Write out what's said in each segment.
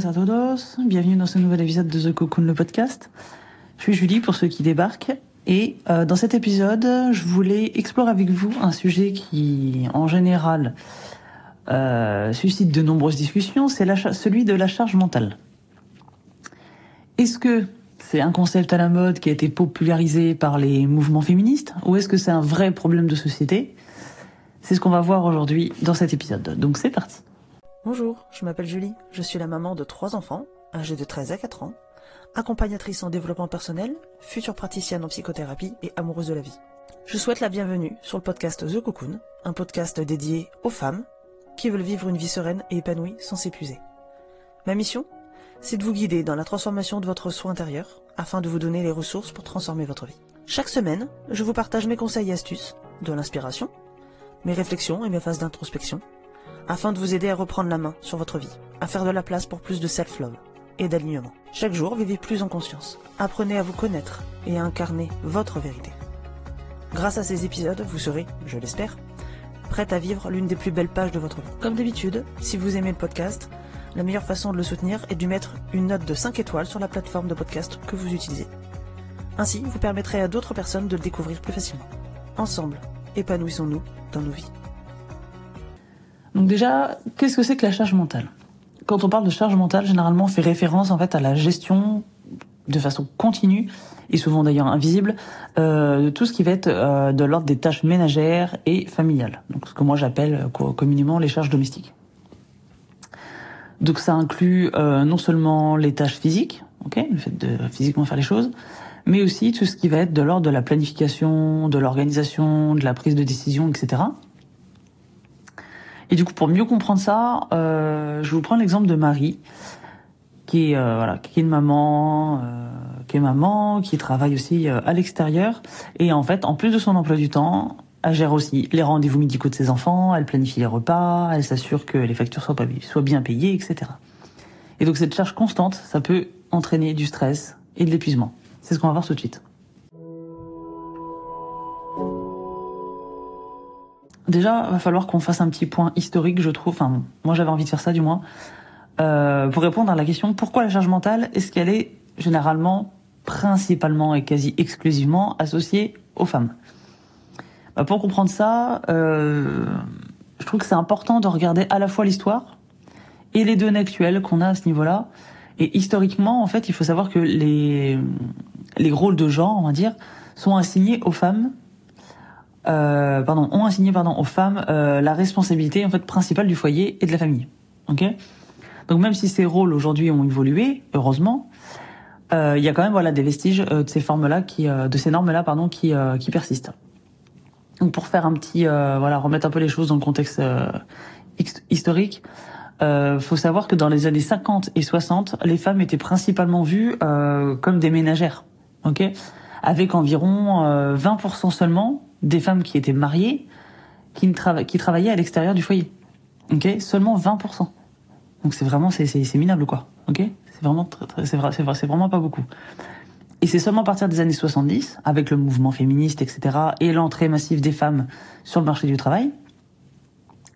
Bienvenidos a todos. Bienvenue dans ce nouvel épisode de The Cocoon, le podcast. Je suis Julie pour ceux qui débarquent. Et euh, dans cet épisode, je voulais explorer avec vous un sujet qui, en général, euh, suscite de nombreuses discussions, c'est celui de la charge mentale. Est-ce que c'est un concept à la mode qui a été popularisé par les mouvements féministes ou est-ce que c'est un vrai problème de société? C'est ce qu'on va voir aujourd'hui dans cet épisode. Donc c'est parti. Bonjour, je m'appelle Julie, je suis la maman de trois enfants, âgés de 13 à 4 ans, accompagnatrice en développement personnel, future praticienne en psychothérapie et amoureuse de la vie. Je souhaite la bienvenue sur le podcast The Cocoon, un podcast dédié aux femmes qui veulent vivre une vie sereine et épanouie sans s'épuiser. Ma mission C'est de vous guider dans la transformation de votre soi intérieur afin de vous donner les ressources pour transformer votre vie. Chaque semaine, je vous partage mes conseils et astuces, de l'inspiration, mes réflexions et mes phases d'introspection, afin de vous aider à reprendre la main sur votre vie, à faire de la place pour plus de self-love et d'alignement. Chaque jour, vivez plus en conscience. Apprenez à vous connaître et à incarner votre vérité. Grâce à ces épisodes, vous serez, je l'espère, prête à vivre l'une des plus belles pages de votre vie. Comme d'habitude, si vous aimez le podcast, la meilleure façon de le soutenir est de mettre une note de 5 étoiles sur la plateforme de podcast que vous utilisez. Ainsi, vous permettrez à d'autres personnes de le découvrir plus facilement. Ensemble, épanouissons-nous dans nos vies. Donc déjà, qu'est-ce que c'est que la charge mentale? Quand on parle de charge mentale, généralement on fait référence en fait à la gestion de façon continue et souvent d'ailleurs invisible euh, de tout ce qui va être euh, de l'ordre des tâches ménagères et familiales. Donc ce que moi j'appelle euh, communément les charges domestiques. Donc ça inclut euh, non seulement les tâches physiques, ok, le fait de physiquement faire les choses, mais aussi tout ce qui va être de l'ordre de la planification, de l'organisation, de la prise de décision, etc. Et du coup, pour mieux comprendre ça, euh, je vous prends l'exemple de Marie, qui est euh, voilà, qui est une maman, euh, qui est maman, qui travaille aussi euh, à l'extérieur, et en fait, en plus de son emploi du temps, elle gère aussi les rendez-vous médicaux de ses enfants, elle planifie les repas, elle s'assure que les factures soient, pas, soient bien payées, etc. Et donc cette charge constante, ça peut entraîner du stress et de l'épuisement. C'est ce qu'on va voir tout de suite. Déjà, va falloir qu'on fasse un petit point historique, je trouve. Enfin, moi, j'avais envie de faire ça, du moins, euh, pour répondre à la question pourquoi la charge mentale est-ce qu'elle est généralement, principalement et quasi exclusivement associée aux femmes? Bah, Pour comprendre ça, euh, je trouve que c'est important de regarder à la fois l'histoire et les données actuelles qu'on a à ce niveau-là. Et historiquement, en fait, il faut savoir que les les rôles de genre, on va dire, sont assignés aux femmes euh, pardon, ont assigné pardon aux femmes euh, la responsabilité en fait principale du foyer et de la famille. Ok? Donc même si ces rôles aujourd'hui ont évolué, heureusement, euh, il y a quand même voilà des vestiges euh, de ces formes-là qui, euh, de ces normes-là pardon, qui euh, qui persistent. Donc pour faire un petit voilà remettre un peu les choses dans le contexte historique, faut savoir que dans les années 50 et 60, les femmes étaient principalement vues comme des ménagères. Ok? Avec environ 20% seulement des femmes qui étaient mariées qui, travaillaient à l'extérieur du foyer. Ok, seulement 20%. Donc c'est vraiment c'est minable quoi. Ok, c'est vraiment c'est vrai vraiment pas beaucoup. Et c'est seulement à partir des années 70, avec le mouvement féministe, etc., et l'entrée massive des femmes sur le marché du travail,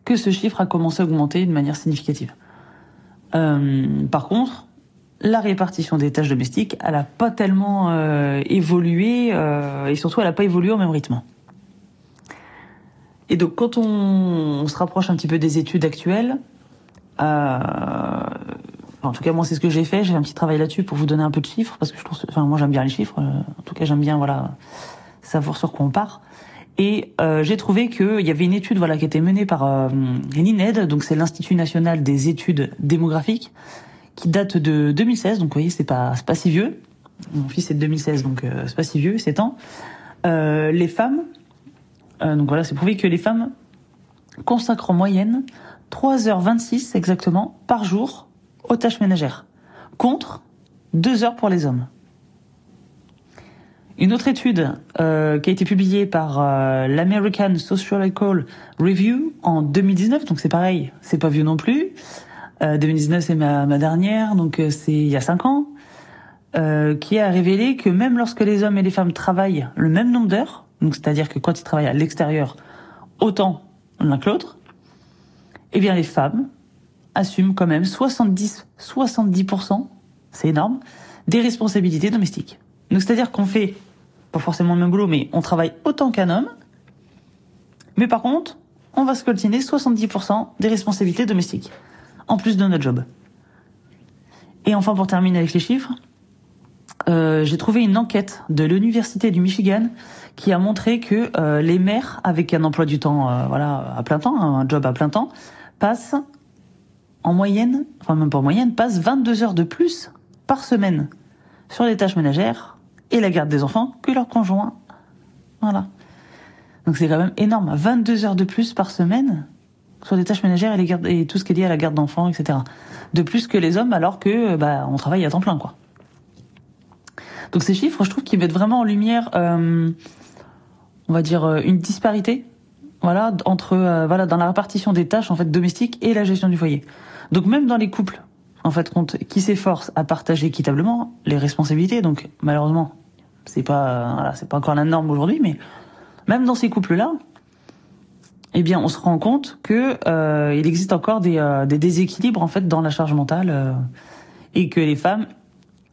que ce chiffre a commencé à augmenter de manière significative. Euh, par contre, la répartition des tâches domestiques, elle a pas tellement euh, évolué, euh, et surtout elle a pas évolué au même rythme. Et donc, quand on, on, se rapproche un petit peu des études actuelles, euh, en tout cas, moi, c'est ce que j'ai fait. J'ai un petit travail là-dessus pour vous donner un peu de chiffres, parce que je trouve, enfin, moi, j'aime bien les chiffres. Euh, en tout cas, j'aime bien, voilà, savoir sur quoi on part. Et euh, j'ai trouvé qu'il y avait une étude, voilà, qui était menée par euh, l'INED, donc c'est l'Institut national des études démographiques, qui date de 2016. Donc, vous voyez, c'est pas, c'est pas si vieux. Mon fils est de 2016, donc euh, c'est pas si vieux, c'est temps. Euh, les femmes euh, donc voilà, c'est prouvé que les femmes consacrent en moyenne 3h26 exactement par jour aux tâches ménagères, contre 2 heures pour les hommes. Une autre étude euh, qui a été publiée par euh, l'American Sociological Review en 2019, donc c'est pareil, c'est pas vieux non plus. Euh, 2019 c'est ma, ma, dernière, donc euh, c'est il y a 5 ans, euh, qui a révélé que même lorsque les hommes et les femmes travaillent le même nombre d'heures, donc c'est-à-dire que quand ils travaillent à l'extérieur autant l'un que l'autre, eh bien les femmes assument quand même 70, 70%, c'est énorme, des responsabilités domestiques. Donc c'est-à-dire qu'on fait pas forcément le même boulot, mais on travaille autant qu'un homme. Mais par contre, on va scoltiner 70% des responsabilités domestiques, en plus de notre job. Et enfin, pour terminer avec les chiffres, euh, j'ai trouvé une enquête de l'université du Michigan qui a montré que euh, les mères avec un emploi du temps, euh, voilà, à plein temps, un job à plein temps, passent en moyenne, enfin même pas en moyenne, passent 22 heures de plus par semaine sur les tâches ménagères et la garde des enfants que leur conjoint. Voilà. Donc c'est quand même énorme. 22 heures de plus par semaine sur les tâches ménagères et, les gardes, et tout ce qui est lié à la garde d'enfants, etc. De plus que les hommes alors que bah, on travaille à temps plein, quoi. Donc ces chiffres, je trouve qu'ils mettent vraiment en lumière, euh, on va dire, euh, une disparité, voilà, entre, euh, voilà, dans la répartition des tâches en fait domestiques et la gestion du foyer. Donc même dans les couples, en fait, qui s'efforcent à partager équitablement les responsabilités, donc malheureusement, c'est pas, voilà, c'est pas encore la norme aujourd'hui, mais même dans ces couples-là, eh bien, on se rend compte que euh, il existe encore des, euh, des, déséquilibres en fait dans la charge mentale euh, et que les femmes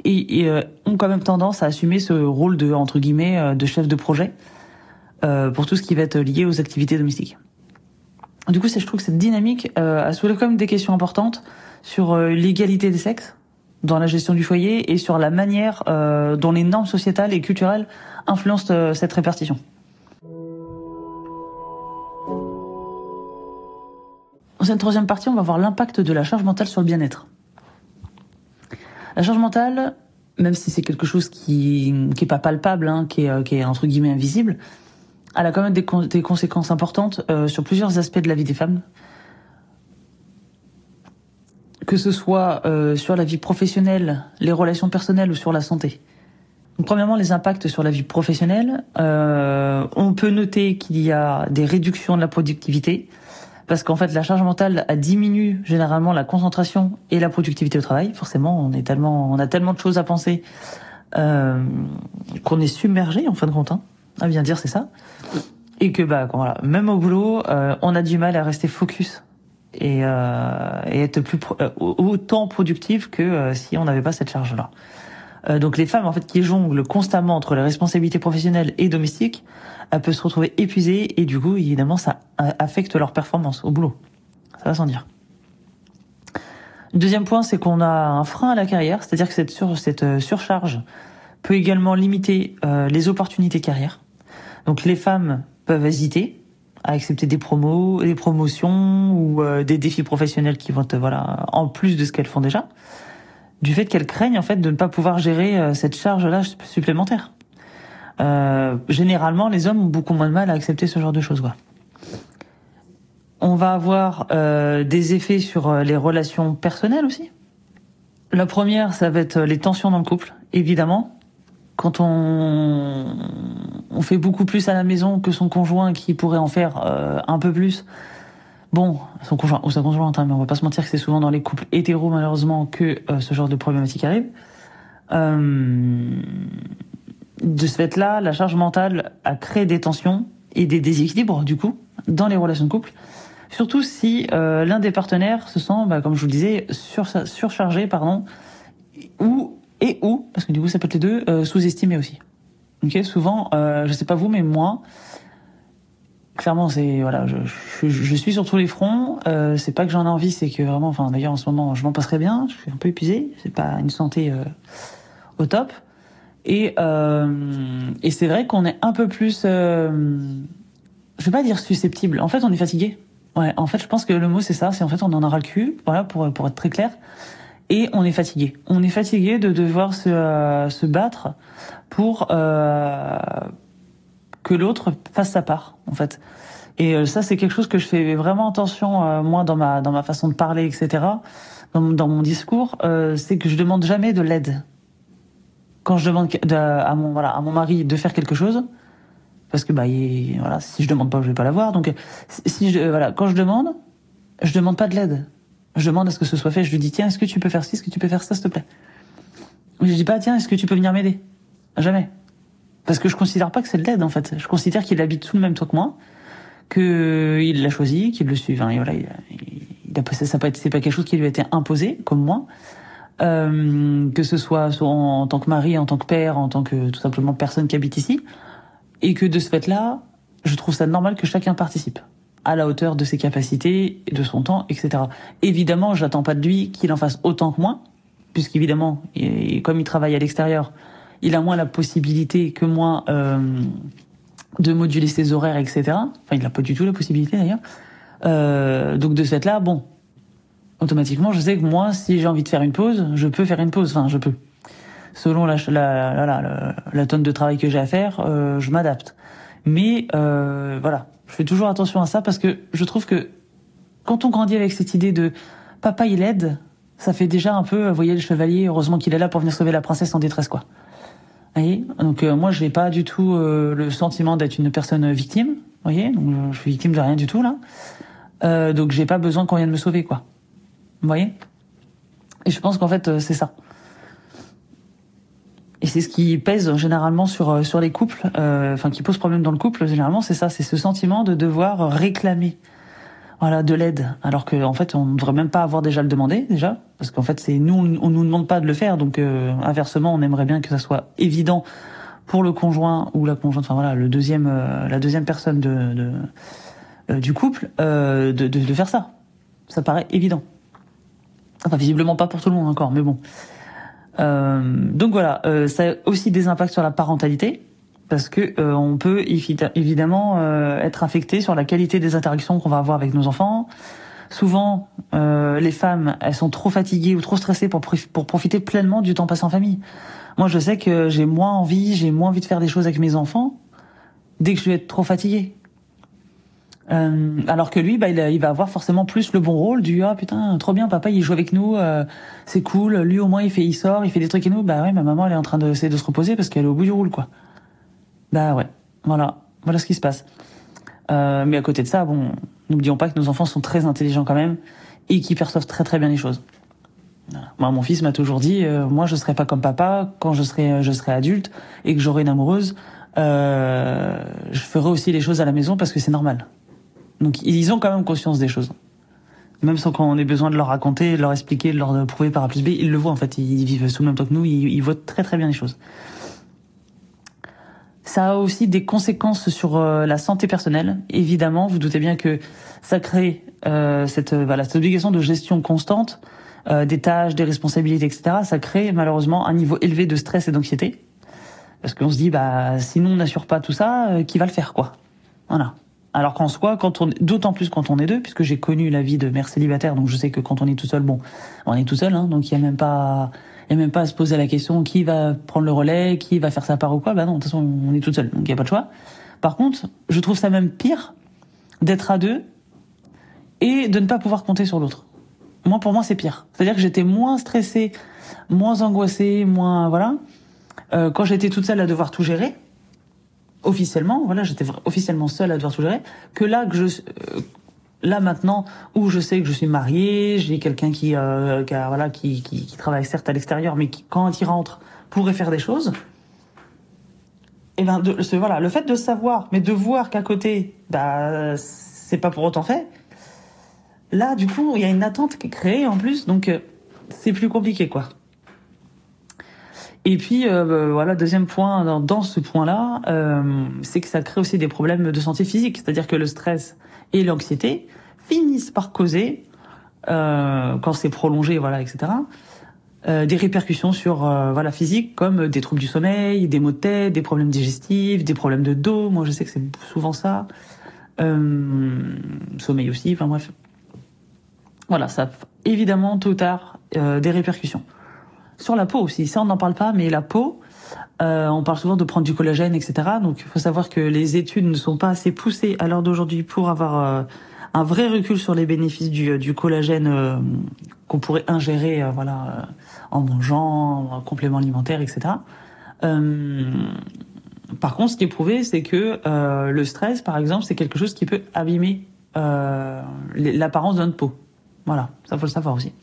et, euh, ont quand même tendance à assumer ce rôle de entre guillemets euh, de chef de projet euh, pour tout ce qui va être lié aux activités domestiques. Du coup, je trouve que cette dynamique a soulevé quand même des questions importantes sur l'égalité des sexes dans la gestion du foyer et sur la manière dont les normes sociétales et culturelles influencent cette répartition. Dans cette troisième partie, on va voir l'impact de la charge mentale sur le bien-être. La charge mentale, même si c'est quelque chose qui qui est pas palpable, hein, qui, est, euh, qui est entre guillemets invisible, elle a quand même des, conséquences importantes euh, sur plusieurs aspects de la vie des femmes, que ce soit euh, sur la vie professionnelle, les relations personnelles ou sur la santé. Premièrement, les impacts sur la vie professionnelle. Euh, on peut noter qu'il y a des réductions de la productivité, parce qu'en fait la charge mentale a diminue généralement la concentration et la productivité au travail. Forcément, on est tellement, on a tellement de choses à penser euh, qu'on est submergé en fin de compte. Hein, à bien dire, c'est ça. Et que bah voilà, même au boulot, euh, on a du mal à rester focus et, euh, être plus euh, autant productif que si on n'avait pas cette charge là. Euh, donc les femmes en fait qui jonglent constamment entre les responsabilités professionnelles et domestiques, elles peuvent se retrouver épuisées et du coup évidemment ça affecte leur performance au boulot. Ça va sans dire. Deuxième point, c'est qu'on a un frein à la carrière, c'est-à-dire que cette, sur, cette surcharge peut également limiter les opportunités carrière. Donc les femmes peuvent hésiter à accepter des promos, des promotions ou des défis professionnels qui vont voilà en plus de ce qu'elles font déjà du fait qu'elles craignent en fait de ne pas pouvoir gérer euh, cette charge-là supplémentaire. Euh, généralement, les hommes ont beaucoup moins de mal à accepter ce genre de choses. Quoi. On va avoir euh, des effets sur euh, les relations personnelles aussi. La première, ça va être les tensions dans le couple, évidemment. Quand on, on fait beaucoup plus à la maison que son conjoint qui pourrait en faire euh, un peu plus, Bon, son conjoint ou sa conjointe, hein, mais on va pas se mentir que c'est souvent dans les couples hétéros malheureusement que euh, ce genre de problématique arrive. Euh, de ce fait-là, la charge mentale a créé des tensions et des déséquilibres du coup dans les relations de couple. Surtout si euh, l'un des partenaires se sent, bah, comme je vous le disais, sur, surchargé, pardon, ou et ou parce que du coup ça peut être les deux, euh, sous-estimé aussi. Ok, souvent, euh, je sais pas vous, mais moi, clairement, c'est voilà, je, suis sur tous les fronts. Euh, c'est pas que j'en ai envie, c'est que vraiment, enfin, d'ailleurs, en ce moment, je m'en passerai bien. Je suis un peu épuisé. C'est pas une santé euh, au top. Et euh, et c'est vrai qu'on est un peu plus, je vais pas dire susceptible. En fait, on est fatigué. Ouais, en fait, je pense que le mot c'est ça. C'est en fait, on en aura le cul. Voilà, pour pour être très clair. Et on est fatigué. On est fatigué de devoir se euh, se battre pour euh, que l'autre fasse sa part, en fait. Et euh, ça, c'est quelque chose que je fais vraiment attention, moi, dans ma dans ma façon de parler, etc. Dans, mon discours, c'est que je demande jamais de l'aide. Quand je demande de, à mon voilà à mon mari de faire quelque chose, parce que bah il, voilà, si je demande pas, je vais pas l'avoir. Donc si voilà, quand je demande, je demande pas de l'aide. Je demande à ce que ce soit fait. Je lui dis tiens, est-ce que tu peux faire ci, est-ce que tu peux faire ça, s'il te plaît? Je dis pas tiens, est-ce que tu peux venir m'aider? Jamais. Parce que je considère pas que c'est de l'aide en fait. Je considère qu'il habite sous le même toit que moi, que il l'a choisi, qu'il le suit. Enfin, voilà, il, il a, ça pas c'est pas quelque chose qui lui a été imposé comme moi. Euh, que ce soit en, en, tant que mari, en tant que père, en tant que tout simplement personne qui habite ici, et que de ce fait-là, je trouve ça normal que chacun participe à la hauteur de ses capacités, de son temps, etc. Évidemment, j'attends pas de lui qu'il en fasse autant que moi, puisqu'évidemment, comme il travaille à l'extérieur, il a moins la possibilité que moi euh, de moduler ses horaires, etc. Enfin, il n'a pas du tout la possibilité d'ailleurs. Euh, donc de ce fait-là, bon, automatiquement, je sais que moi, si j'ai envie de faire une pause, je peux faire une pause. Enfin, je peux. Selon la, la, la, la, la tonne de travail que j'ai à faire, euh, je m'adapte. Mais euh, voilà, je fais toujours attention à ça parce que je trouve que quand on grandit avec cette idée de papa il aide, ça fait déjà un peu, vous voyez le chevalier, heureusement qu'il est là pour venir sauver la princesse en détresse quoi. Vous voyez? Donc euh, moi je n'ai pas du tout euh, le sentiment d'être une personne victime, vous voyez? Donc je suis victime de rien du tout là. Euh, donc j'ai pas besoin qu'on vienne me sauver quoi. Vous voyez? Et je pense qu'en fait euh, c'est ça. Et c'est ce qui pèse généralement sur euh, sur les couples, euh, enfin qui pose problème dans le couple. Généralement, c'est ça, c'est ce sentiment de devoir réclamer, voilà, de l'aide, alors qu'en en fait, on ne devrait même pas avoir déjà le demandé déjà, parce qu'en fait, c'est nous, on nous demande pas de le faire. Donc euh, inversement, on aimerait bien que ça soit évident pour le conjoint ou la conjointe, enfin voilà, le deuxième, euh, la deuxième personne de, de euh, du couple, de, de, de faire ça. Ça paraît évident. Enfin, visiblement pas pour tout le monde encore, mais bon. Euh, donc voilà, euh, ça a aussi des impacts sur la parentalité parce que euh, on peut évidemment euh, être affecté sur la qualité des interactions qu'on va avoir avec nos enfants. Souvent, euh, les femmes, elles sont trop fatiguées ou trop stressées pour, pour profiter pleinement du temps passé en famille. Moi, je sais que j'ai moins envie, j'ai moins envie de faire des choses avec mes enfants dès que je vais être trop fatiguée. Euh, alors que lui, bah, il, il, va avoir forcément plus le bon rôle du ah putain trop bien papa il joue avec nous euh, c'est cool lui au moins il fait il sort il fait des trucs et nous. Bah ouais ma maman elle est en train de de se reposer parce qu'elle est au bout du rôle quoi. Bah ouais voilà. Voilà ce qui se passe. Euh, mais à côté de ça bon n'oublions pas que nos enfants sont très intelligents quand même et qui perçoivent très très bien les choses. Moi mon fils m'a toujours dit euh, moi je serai pas comme papa quand je serai je serai adulte et que j'aurai une amoureuse. Euh, je ferai aussi les choses à la maison parce que c'est normal donc ils ont quand même conscience des choses. Même sans qu'on ait besoin de leur raconter, de leur expliquer, de leur prouver par A plus B, ils le voient en fait. Ils vivent sous le même temps que nous, ils, voient très très bien les choses. Ça a aussi des conséquences sur euh, la santé personnelle. Évidemment, vous doutez bien que ça crée euh, cette, euh, voilà, cette obligation de gestion constante euh, des tâches, des responsabilités, etc. Ça crée malheureusement un niveau élevé de stress et d'anxiété. Parce qu'on se dit, bah, si nous on n'assure pas tout ça, euh, qui va le faire, quoi? Voilà. Alors qu'en soi, quand on, d'autant plus quand on est deux, puisque j'ai connu la vie de mère célibataire, donc je sais que quand on est tout seul, bon, on est tout seul, hein, donc il y a même pas, il y a même pas à se poser la question qui va prendre le relais, qui va faire sa part ou quoi. Bah non, de toute façon, on est tout seul, donc il y a pas de choix. Par contre, je trouve ça même pire d'être à deux et de ne pas pouvoir compter sur l'autre. Moi, pour moi, c'est pire. C'est-à-dire que j'étais moins stressée, moins angoissée, moins voilà, euh, quand j'étais toute seule à devoir tout gérer officiellement, voilà, j'étais officiellement seule à devoir tout gérer, que là que je euh, là maintenant où je sais que je suis mariée, j'ai quelqu'un qui, euh, qui voilà qui, qui, qui, travaille certes à l'extérieur, mais qui quand il rentre pourrait faire des choses. Et ben de, ce, voilà, le fait de savoir, mais de voir qu'à côté, bah c'est pas pour autant fait. Là, du coup, il y a une attente qui est créée en plus, donc euh, c'est plus compliqué quoi. Et puis euh, voilà, deuxième point dans, dans ce point-là, euh, c'est que ça crée aussi des problèmes de santé physique, c'est-à-dire que le stress et l'anxiété finissent par causer, euh, quand c'est prolongé, voilà, etc. Euh, des répercussions sur euh, voilà physique comme des troubles du sommeil, des maux de tête, des problèmes digestifs, des problèmes de dos. Moi, je sais que c'est souvent ça. Euh, sommeil aussi. Enfin bref. Voilà, ça évidemment tôt ou tard des répercussions sur la peau aussi. Ça, on n'en parle pas, mais la peau, euh, on parle souvent de prendre du collagène, etc. Donc, il faut savoir que les études ne sont pas assez poussées à l'heure d'aujourd'hui pour avoir euh, un vrai recul sur les bénéfices du, du collagène euh, qu'on pourrait ingérer, euh, voilà, euh, en mangeant, en complément alimentaire, etc. par contre, ce qui est prouvé, c'est que le stress, par exemple, c'est quelque chose qui peut abîmer l'apparence de notre peau. Voilà, ça faut le savoir aussi.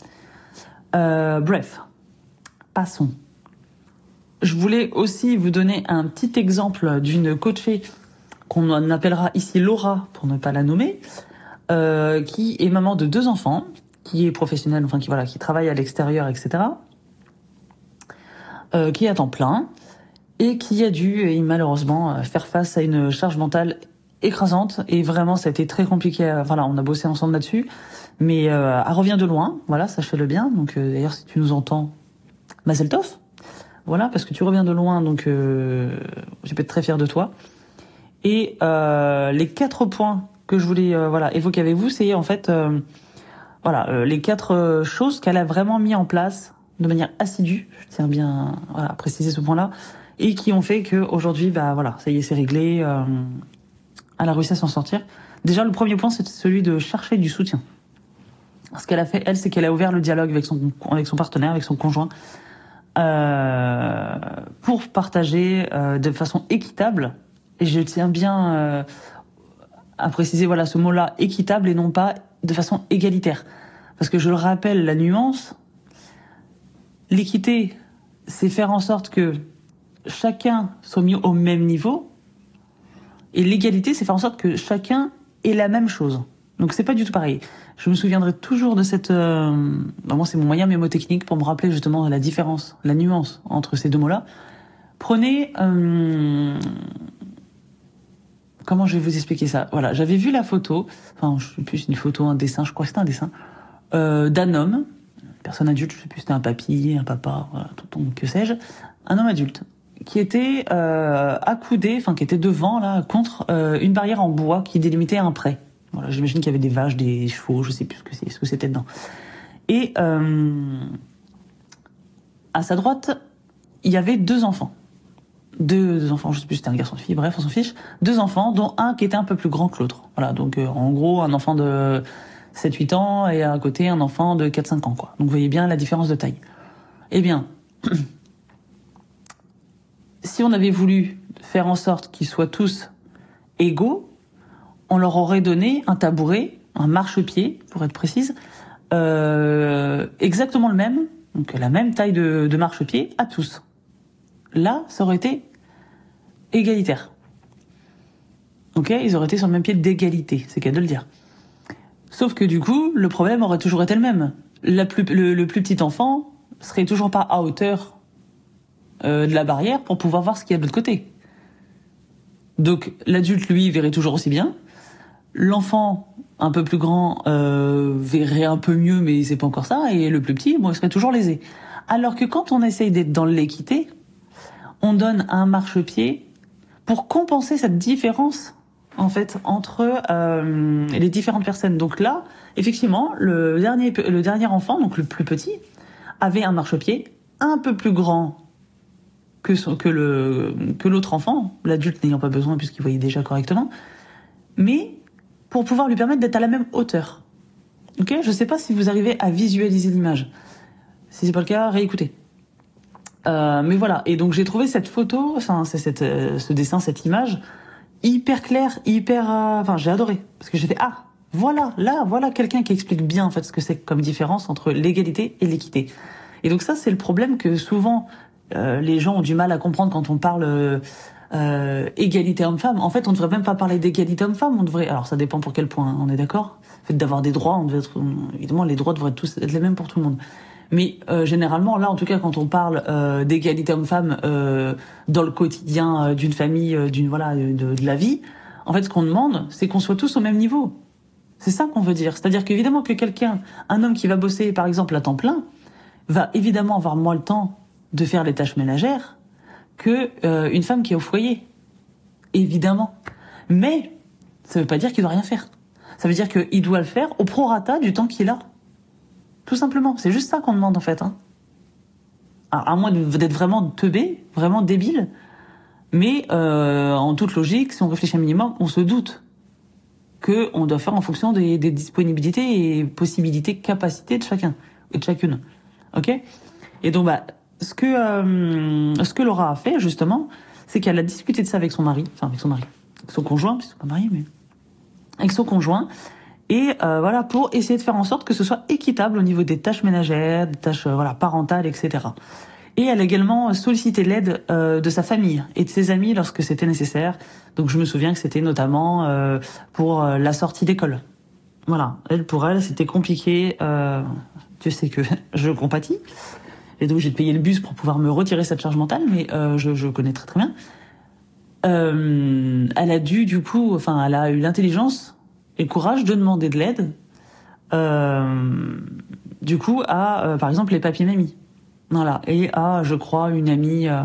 bref, Je voulais aussi vous donner un petit exemple d'une coachée qu'on appellera ici Laura pour ne pas la nommer, euh, qui est maman de deux enfants, qui est professionnelle, enfin qui voilà, qui travaille à l'extérieur, etc. Euh, qui est à temps plein et qui a dû malheureusement euh, faire face à une charge mentale écrasante et vraiment ça a été très compliqué. à- Voilà, on a bossé ensemble là-dessus, mais elle revient de loin. Voilà, sachez-le bien. Donc d'ailleurs, si tu nous entends, Mazel Tov. Voilà, parce que tu reviens de loin, donc euh, je peux être très fier de toi. Et euh, les quatre points que je voulais euh, voilà évoquer avec vous, c'est en fait euh, voilà euh, les quatre euh, choses qu'elle a vraiment mis en place de manière assidue. Je tiens bien voilà, à préciser ce point-là et qui ont fait que aujourd'hui bah voilà ça y est c'est réglé. Elle a réussi à s'en sortir. Déjà le premier point c'est celui de chercher du soutien. Ce qu'elle a fait elle c'est qu'elle a ouvert le dialogue avec son avec son partenaire avec son conjoint euh, pour partager euh, de façon équitable. Et je tiens bien euh, à préciser voilà ce mot-là équitable et non pas de façon égalitaire. Parce que je le rappelle, la nuance, l'équité, c'est faire en sorte que chacun soit mis au même niveau. Et l'égalité, c'est faire en sorte que chacun ait la même chose. Donc c'est pas du tout pareil. Je me souviendrai toujours de cette. Euh, bah, moi, c'est mon moyen mémotechnique pour me rappeler justement la différence, la nuance entre ces deux mots-là. Prenez. euh, comment je vais vous expliquer ça? Voilà, j'avais vu la photo. Enfin, je sais plus, une photo, un dessin. Je crois que c'était un dessin euh, d'un homme, personne adulte. Je sais plus, c'était un papy, un papa, voilà, tonton, que sais-je, un homme adulte qui était euh, accoudé, enfin qui était devant là contre euh, une barrière en bois qui délimitait un pré. Voilà, j'imagine qu'il y avait des vaches, des chevaux, je sais plus ce que c'est, ce que c'était dedans. Et euh, à sa droite, il y avait deux enfants. Deux, deux enfants, je sais plus si c'était un garçon, une fille, bref, on s'en fiche. Deux enfants, dont un qui était un peu plus grand que l'autre. Voilà, donc euh, en gros, un enfant de 7-8 ans et à côté un enfant de 4-5 ans, quoi. Donc vous voyez bien la différence de taille. Eh bien, si on avait voulu faire en sorte qu'ils soient tous égaux, on leur aurait donné un tabouret, un marchepied, pour être précise, euh, exactement le même, donc la même taille de, marchepied à tous. Là, ça aurait été égalitaire. Ok, ils auraient été sur le même pied d'égalité, c'est qu'à de le dire. Sauf que du coup, le problème aurait toujours été le même. Le plus petit enfant serait toujours pas à hauteur euh, de la barrière pour pouvoir voir ce qu'il y a de l'autre côté. Donc l'adulte, lui, verrait toujours aussi bien. L'enfant, un peu plus grand, euh, verrait un peu mieux, mais c'est pas encore ça. Et le plus petit, bon, il serait toujours lésé. Alors que quand on essaye d'être dans l'équité, on donne un marchepied pour compenser cette différence en fait entre euh, les différentes personnes. Donc là, effectivement, le dernier le dernier enfant, donc le plus petit, avait un marchepied un peu plus grand que que le que l'autre enfant, l'adulte n'ayant pas besoin puisqu'il voyait déjà correctement, mais pour pouvoir lui permettre d'être à la même hauteur. Ok, je sais pas si vous arrivez à visualiser l'image. Si c'est pas le cas, réécoutez. Euh, mais voilà, et donc j'ai trouvé cette photo, enfin c'est cette, euh, ce dessin, cette image hyper claire, hyper, euh, enfin j'ai adoré parce que j'ai fait ah voilà, là voilà quelqu'un qui explique bien en fait ce que c'est comme différence entre l'égalité et l'équité. Et donc ça c'est le problème que souvent euh, les gens ont du mal à comprendre quand on parle euh, euh, égalité homme-femme. En fait, on ne devrait même pas parler d'égalité homme-femme. On devrait, alors ça dépend pour quel point. hein, on est d'accord? Le fait d'avoir des droits, on devrait être, évidemment, les droits devraient tous être les mêmes pour tout le monde. Mais euh, généralement, là, en tout cas, quand on parle euh, d'égalité homme-femme euh, dans le quotidien euh, d'une famille, euh, d'une voilà, de, de la vie, en fait, ce qu'on demande, c'est qu'on soit tous au même niveau. C'est ça qu'on veut dire. C'est-à-dire qu'évidemment que quelqu'un, un homme qui va bosser, par exemple, à temps plein, va évidemment avoir moins le temps de faire les tâches ménagères que euh, une femme qui est au foyer. Évidemment. Mais ça veut pas dire qu'il doit rien faire. Ça veut dire qu'il doit le faire au prorata du temps qu'il a. Tout simplement. C'est juste ça qu'on demande en fait. Hein. À moins d'être vraiment teubé, vraiment débile. Mais euh, en toute logique, si on réfléchit un minimum, on se doute que on doit faire en fonction des, des disponibilités et possibilités, capacités de chacun et de chacune. Ok? Et donc, bah, ce que euh, ce que Laura a fait justement, c'est qu'elle a discuté de ça avec son mari, enfin avec son mari, son conjoint, puisqu'ils sont pas mariés, mais avec son conjoint. Et euh, voilà, pour essayer de faire en sorte que ce soit équitable au niveau des tâches ménagères, des tâches euh, voilà parentales, etc. Et elle a également sollicité l'aide euh, de sa famille et de ses amis lorsque c'était nécessaire. Donc je me souviens que c'était notamment euh, pour euh, la sortie d'école. Voilà, elle pour elle c'était compliqué. Tu sais que je compatis. Et donc j'ai payé le bus pour pouvoir me retirer cette charge mentale, mais euh, je, je, connais très très bien. Euh, elle a dû du coup, enfin, elle a eu l'intelligence et le courage de demander de l'aide. Euh, du coup, à euh, par exemple les papiers mamies, voilà, et à je crois une amie, euh,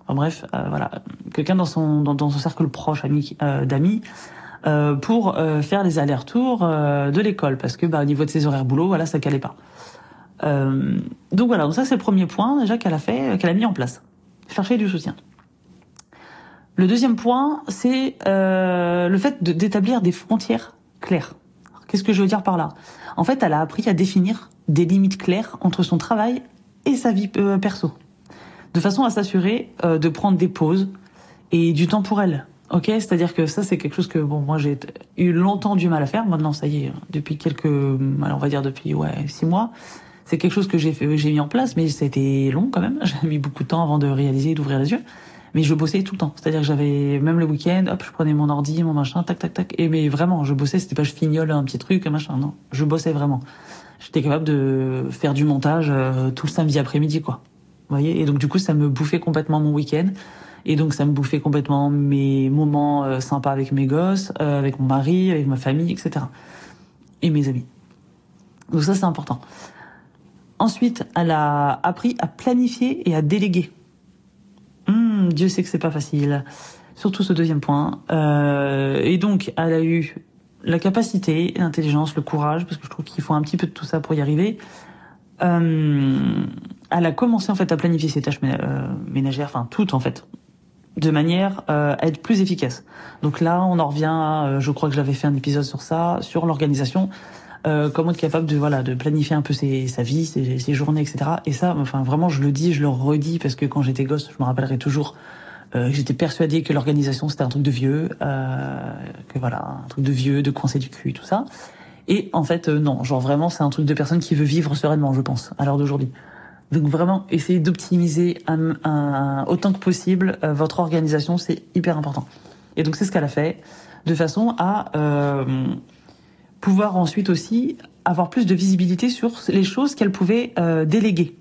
enfin bref, euh, voilà, quelqu'un dans son dans, son cercle proche, ami d'amis. pour faire les allers-retours de l'école parce que bah, au niveau de ses horaires boulot voilà ça calait pas euh, donc voilà, donc ça c'est le premier point déjà qu'elle a fait, qu'elle a mis en place. Chercher du soutien. Le deuxième point, c'est euh, le fait d'établir des frontières claires. Qu'est-ce que je veux dire par là? En fait, elle a appris à définir des limites claires entre son travail et sa vie euh, perso, de façon à s'assurer euh, de prendre des pauses et du temps pour elle. Ok, c'est-à-dire que ça c'est quelque chose que bon moi j'ai eu longtemps du mal à faire. Maintenant ça y est, depuis quelques, on va dire depuis ouais six mois, c'est quelque chose que j'ai fait, j'ai mis en place, mais c'était long quand même. J'ai mis beaucoup de temps avant de réaliser, d'ouvrir les yeux. Mais je bossais tout le temps. C'est-à-dire que j'avais même le week-end, hop, je prenais mon ordi, mon machin, tac, tac, tac. Et mais vraiment, je bossais. C'était pas je fignole un petit truc, un machin. Non, je bossais vraiment. J'étais capable de faire du montage euh, tout le samedi après-midi, quoi. Vous voyez? Et donc du coup, ça me bouffait complètement mon week-end. Et donc ça me bouffait complètement mes moments euh, sympas avec mes gosses, euh, avec mon mari, avec ma famille, etc. Et mes amis. Donc ça, c'est important. Ensuite, elle a appris à planifier et à déléguer. Hum, Dieu sait que c'est pas facile. Surtout ce deuxième point. Euh, et donc, elle a eu la capacité, l'intelligence, le courage, parce que je trouve qu'il faut un petit peu de tout ça pour y arriver. Euh, elle a commencé en fait à planifier ses tâches euh, ménagères, enfin toutes en fait, de manière à être plus efficace. Donc là, on en revient. Je crois que j'avais fait un épisode sur ça, sur l'organisation euh, comment être capable de voilà de planifier un peu ses, sa vie, ses, ses, journées, etc. Et ça, enfin vraiment, je le dis, je le redis parce que quand j'étais gosse, je me rappellerai toujours. Euh, j'étais persuadée que l'organisation c'était un truc de vieux, euh, que voilà un truc de vieux, de coincer du cul, tout ça. Et en fait, euh, non, genre vraiment, c'est un truc de personne qui veut vivre sereinement, je pense, à l'heure d'aujourd'hui. Donc vraiment, essayez d'optimiser un, un, autant que possible euh, votre organisation, c'est hyper important. Et donc c'est ce qu'elle a fait, de façon à euh, pouvoir ensuite aussi avoir plus de visibilité sur les choses qu'elle pouvait euh, déléguer.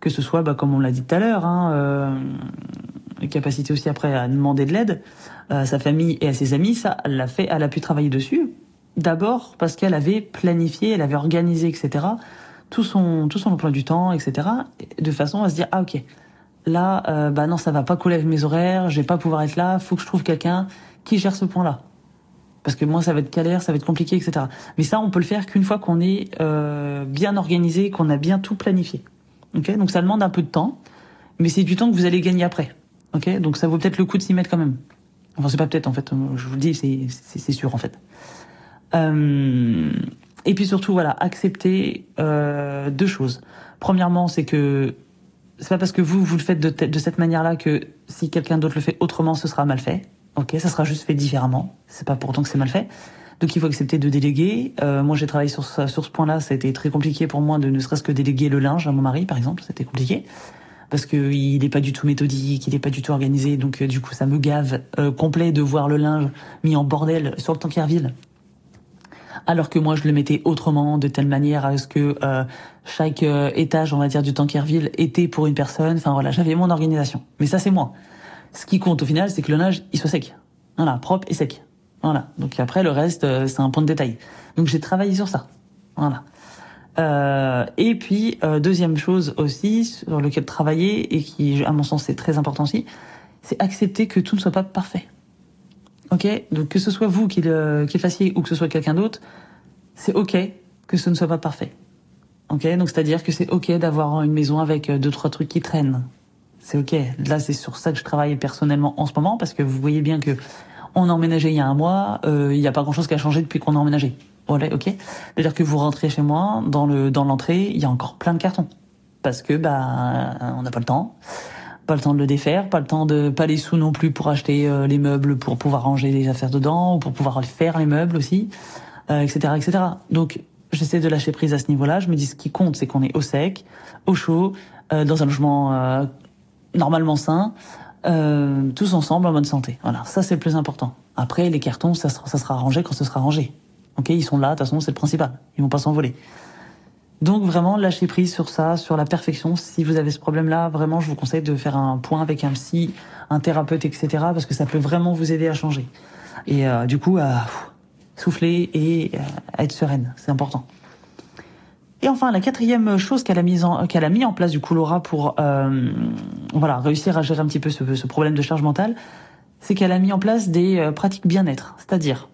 Que ce soit, bah, comme on l'a dit tout à l'heure, hein, euh, capacité aussi après à demander de l'aide à sa famille et à ses amis, ça, elle l'a fait, elle a pu travailler dessus. D'abord parce qu'elle avait planifié, elle avait organisé, etc. Tout son tout son emploi du temps, etc. De façon à se dire ah ok, là, euh, bah non, ça va pas coller avec mes horaires, je vais pas pouvoir être là, faut que je trouve quelqu'un qui gère ce point-là parce que moi ça va être galère, ça va être compliqué, etc. Mais ça, on peut le faire qu'une fois qu'on est euh, bien organisé, qu'on a bien tout planifié. Ok, donc ça demande un peu de temps, mais c'est du temps que vous allez gagner après. Ok, donc ça vaut peut-être le coup de s'y mettre quand même. Enfin, c'est pas peut-être en fait, je vous le dis, c'est sûr en fait. Euh, et puis surtout, voilà, accepter euh, deux choses. Premièrement, c'est que c'est pas parce que vous vous le faites de cette manière-là que si quelqu'un d'autre le fait autrement, ce sera mal fait. Ok, ça sera juste fait différemment. C'est pas pourtant que c'est mal fait. Donc il faut accepter de déléguer. Euh, moi j'ai travaillé sur, ça, sur ce point-là. Ça a été très compliqué pour moi de ne serait-ce que déléguer le linge à mon mari, par exemple. C'était compliqué parce que il n'est pas du tout méthodique, il n'est pas du tout organisé. Donc euh, du coup ça me gave euh, complet de voir le linge mis en bordel sur le Tankerville. Alors que moi je le mettais autrement, de telle manière à ce que euh, chaque euh, étage, on va dire, du Tankerville était pour une personne. Enfin voilà, j'avais mon organisation. Mais ça c'est moi. Ce qui compte au final, c'est que le linge il soit sec. Voilà, propre et sec. Voilà. Donc après le reste, euh, c'est un point de détail. Donc j'ai travaillé sur ça. Voilà. Euh, et puis euh, deuxième chose aussi sur lequel travailler et qui, à mon sens, c'est très important aussi, c'est accepter que tout ne soit pas parfait. Ok? Donc que ce soit vous qui le, qui le fassiez ou que ce soit quelqu'un d'autre, c'est ok que ce ne soit pas parfait. Ok? Donc c'est à dire que c'est ok d'avoir une maison avec deux trois trucs qui traînent c'est ok. Là, c'est sur ça que je travaille personnellement en ce moment parce que vous voyez bien que on a emménagé il y a un mois, euh, il n'y a pas grand chose qui a changé depuis qu'on a emménagé. Voilà, ok. C'est-à-dire que vous rentrez chez moi, dans le dans l'entrée, il y a encore plein de cartons parce que bah on n'a pas le temps, pas le temps de le défaire, pas le temps de pas les sous non plus pour acheter euh, les meubles pour pouvoir ranger les affaires dedans ou pour pouvoir faire les meubles aussi, euh, etc., etc. Donc j'essaie de lâcher prise à ce niveau-là. Je me dis ce qui compte, c'est qu'on est au sec, au chaud, euh, dans un logement euh, normalement sain, euh, tous ensemble en bonne santé. Voilà, ça c'est le plus important. Après, les cartons, ça, ça sera rangé quand ce sera rangé. Ok, ils sont là, de toute façon c'est le principal, ils vont pas s'envoler. Donc vraiment lâchez prise sur ça, sur la perfection. Si vous avez ce problème-là, vraiment je vous conseille de faire un point avec un psy, un thérapeute, etc. Parce que ça peut vraiment vous aider à changer. Et euh, du coup, souffler et à être sereine, c'est important. Et enfin, la quatrième chose qu'elle a mise en, place du coup Laura pour euh, voilà réussir à gérer un petit peu ce, problème de charge mentale, c'est qu'elle a mis en place des euh, pratiques bien-être, c'est-à-dire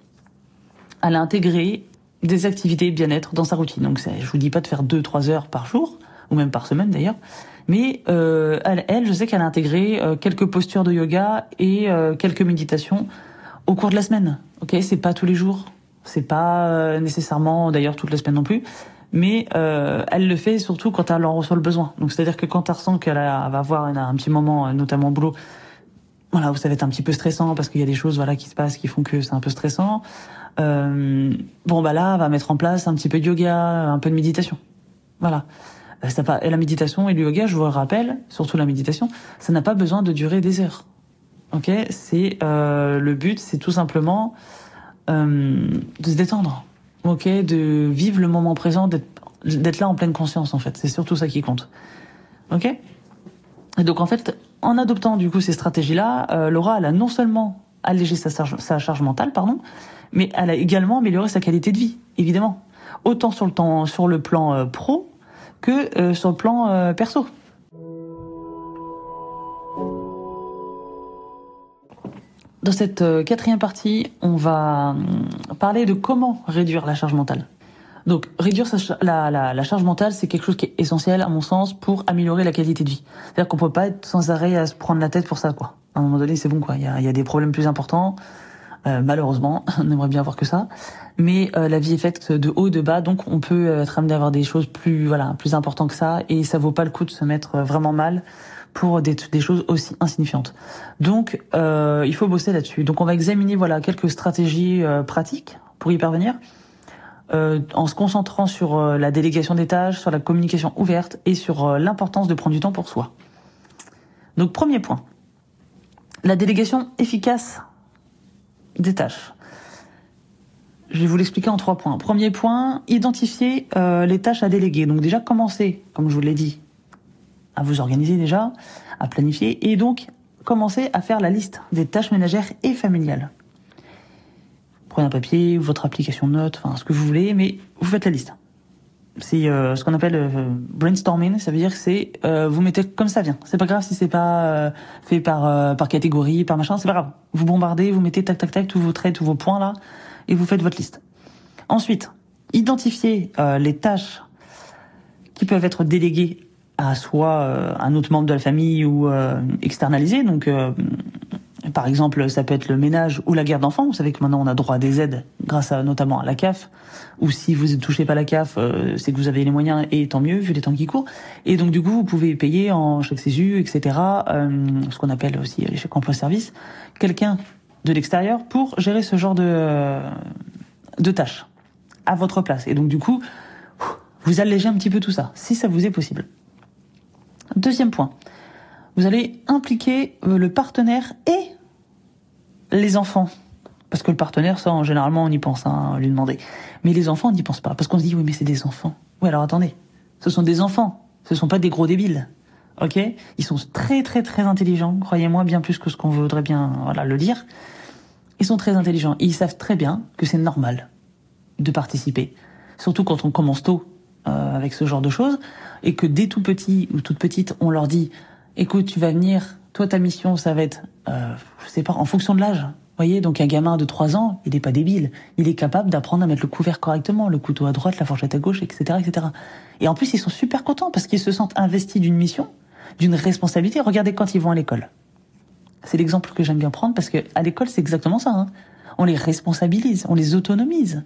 elle a intégré des activités bien-être dans sa routine. Donc je vous dis pas de faire deux trois heures par jour ou même par semaine d'ailleurs, mais euh, elle, je sais qu'elle a intégré quelques postures de yoga et quelques méditations au cours de la semaine. Ok, c'est pas tous les jours, c'est pas nécessairement d'ailleurs toute la semaine non plus, mais euh, elle le fait surtout quand elle en reçoit le besoin. Donc c'est-à-dire que quand elle ressent qu'elle va avoir un, petit moment, euh, notamment au boulot, voilà, où ça va être un petit peu stressant parce qu'il y a des choses voilà qui se passent qui font que c'est un peu stressant. Euh, bon bah là, elle va mettre en place un petit peu de yoga, un peu de méditation. Voilà. Euh, ça pas, la méditation et le yoga, je vous le rappelle, surtout la méditation, ça n'a pas besoin de durer des heures. Ok, c'est euh, le but, c'est tout simplement euh, de se détendre ok, de vivre le moment présent, d'être là en pleine conscience en fait. C'est surtout ça qui compte. Ok? Et donc en fait, en adoptant du coup ces stratégies-là, euh, Laura, elle a non seulement allégé sa charge, sa charge mentale, pardon, mais elle a également amélioré sa qualité de vie, évidemment, autant sur le temps, sur le plan euh, pro que euh, sur le plan euh, perso. Dans cette euh, quatrième partie, on va hum, parler de comment réduire la charge mentale. Donc, réduire sa, la, la, la, charge mentale, c'est quelque chose qui est essentiel, à mon sens, pour améliorer la qualité de vie. C'est-à-dire qu'on peut pas être sans arrêt à se prendre la tête pour ça, quoi. À un moment donné, c'est bon, quoi. Il y a, y a des problèmes plus importants. Euh, malheureusement, on aimerait bien voir que ça. Mais euh, la vie est faite de haut, de bas, donc on peut être amené à avoir des choses plus, voilà, plus importantes que ça, et ça vaut pas le coup de se mettre vraiment mal pour des, choses aussi insignifiantes. Donc, euh, il faut bosser là-dessus. Donc, on va examiner voilà quelques stratégies euh, pratiques pour y parvenir, euh, en se concentrant sur la délégation des tâches, sur la communication ouverte et sur l'importance de prendre du temps pour soi. Donc, premier point, la délégation efficace des tâches. Je vais vous l'expliquer en trois points. Premier point, identifier les tâches à déléguer. Donc déjà commencer, comme je vous l'ai dit, à vous organiser déjà, à planifier, et donc commencer à faire la liste des tâches ménagères et familiales. Prenez un papier votre application de notes, enfin ce que vous voulez, mais vous faites la liste. C'est euh, ce qu'on appelle euh, brainstorming, ça veut dire que c'est euh, vous mettez comme ça vient. C'est pas grave si c'est pas euh, fait par euh, par catégorie, par machin, c'est pas grave. Vous bombardez, vous mettez tac tac tac tous vos traits, tous vos points là, et vous faites votre liste. Ensuite, identifiez les tâches qui peuvent être déléguées à soit euh, un autre membre de la famille ou euh, externalisé. Donc, euh, par exemple, ça peut être le ménage ou la garde d'enfants. Vous savez que maintenant on a droit à des aides grâce à notamment à la CAF. Ou si vous ne touchez pas la CAF, c'est que vous avez les moyens et tant mieux vu les temps qui courent. Et donc du coup, vous pouvez payer en chèque CESU, etc. ce qu'on appelle aussi les chèques emploi-service. Quelqu'un de l'extérieur pour gérer ce genre de de tâches à votre place. Et donc du coup, vous allégez un petit peu tout ça, si ça vous est possible. Deuxième point, vous allez impliquer le partenaire et les enfants. Parce que le partenaire, ça, généralement, on y pense, hein, lui demander. Mais les enfants, on n'y pense pas. Parce qu'on se dit, oui, mais c'est des enfants. Oui, alors attendez. Ce sont des enfants. Ce sont pas des gros débiles. Ok? Ils sont très, très, très intelligents. Croyez-moi, bien plus que ce qu'on voudrait bien voilà, le dire. Ils sont très intelligents. Et ils savent très bien que c'est normal de participer. Surtout quand on commence tôt euh, avec ce genre de choses et que dès tout petit ou toute petite, on leur dit écoute, tu vas venir, toi ta mission, ça va être, euh, je sais pas, en fonction de l'âge. Voyez, donc un gamin de 3 ans, il n'est pas débile. Il est capable d'apprendre à mettre le couvert correctement, le couteau à droite, la fourchette à gauche, etc., etc. Et en plus, ils sont super contents parce qu'ils se sentent investis d'une mission, d'une responsabilité. Regardez quand ils vont à l'école. C'est l'exemple que j'aime bien prendre parce que à l'école, c'est exactement ça. Hein. On les responsabilise, on les autonomise.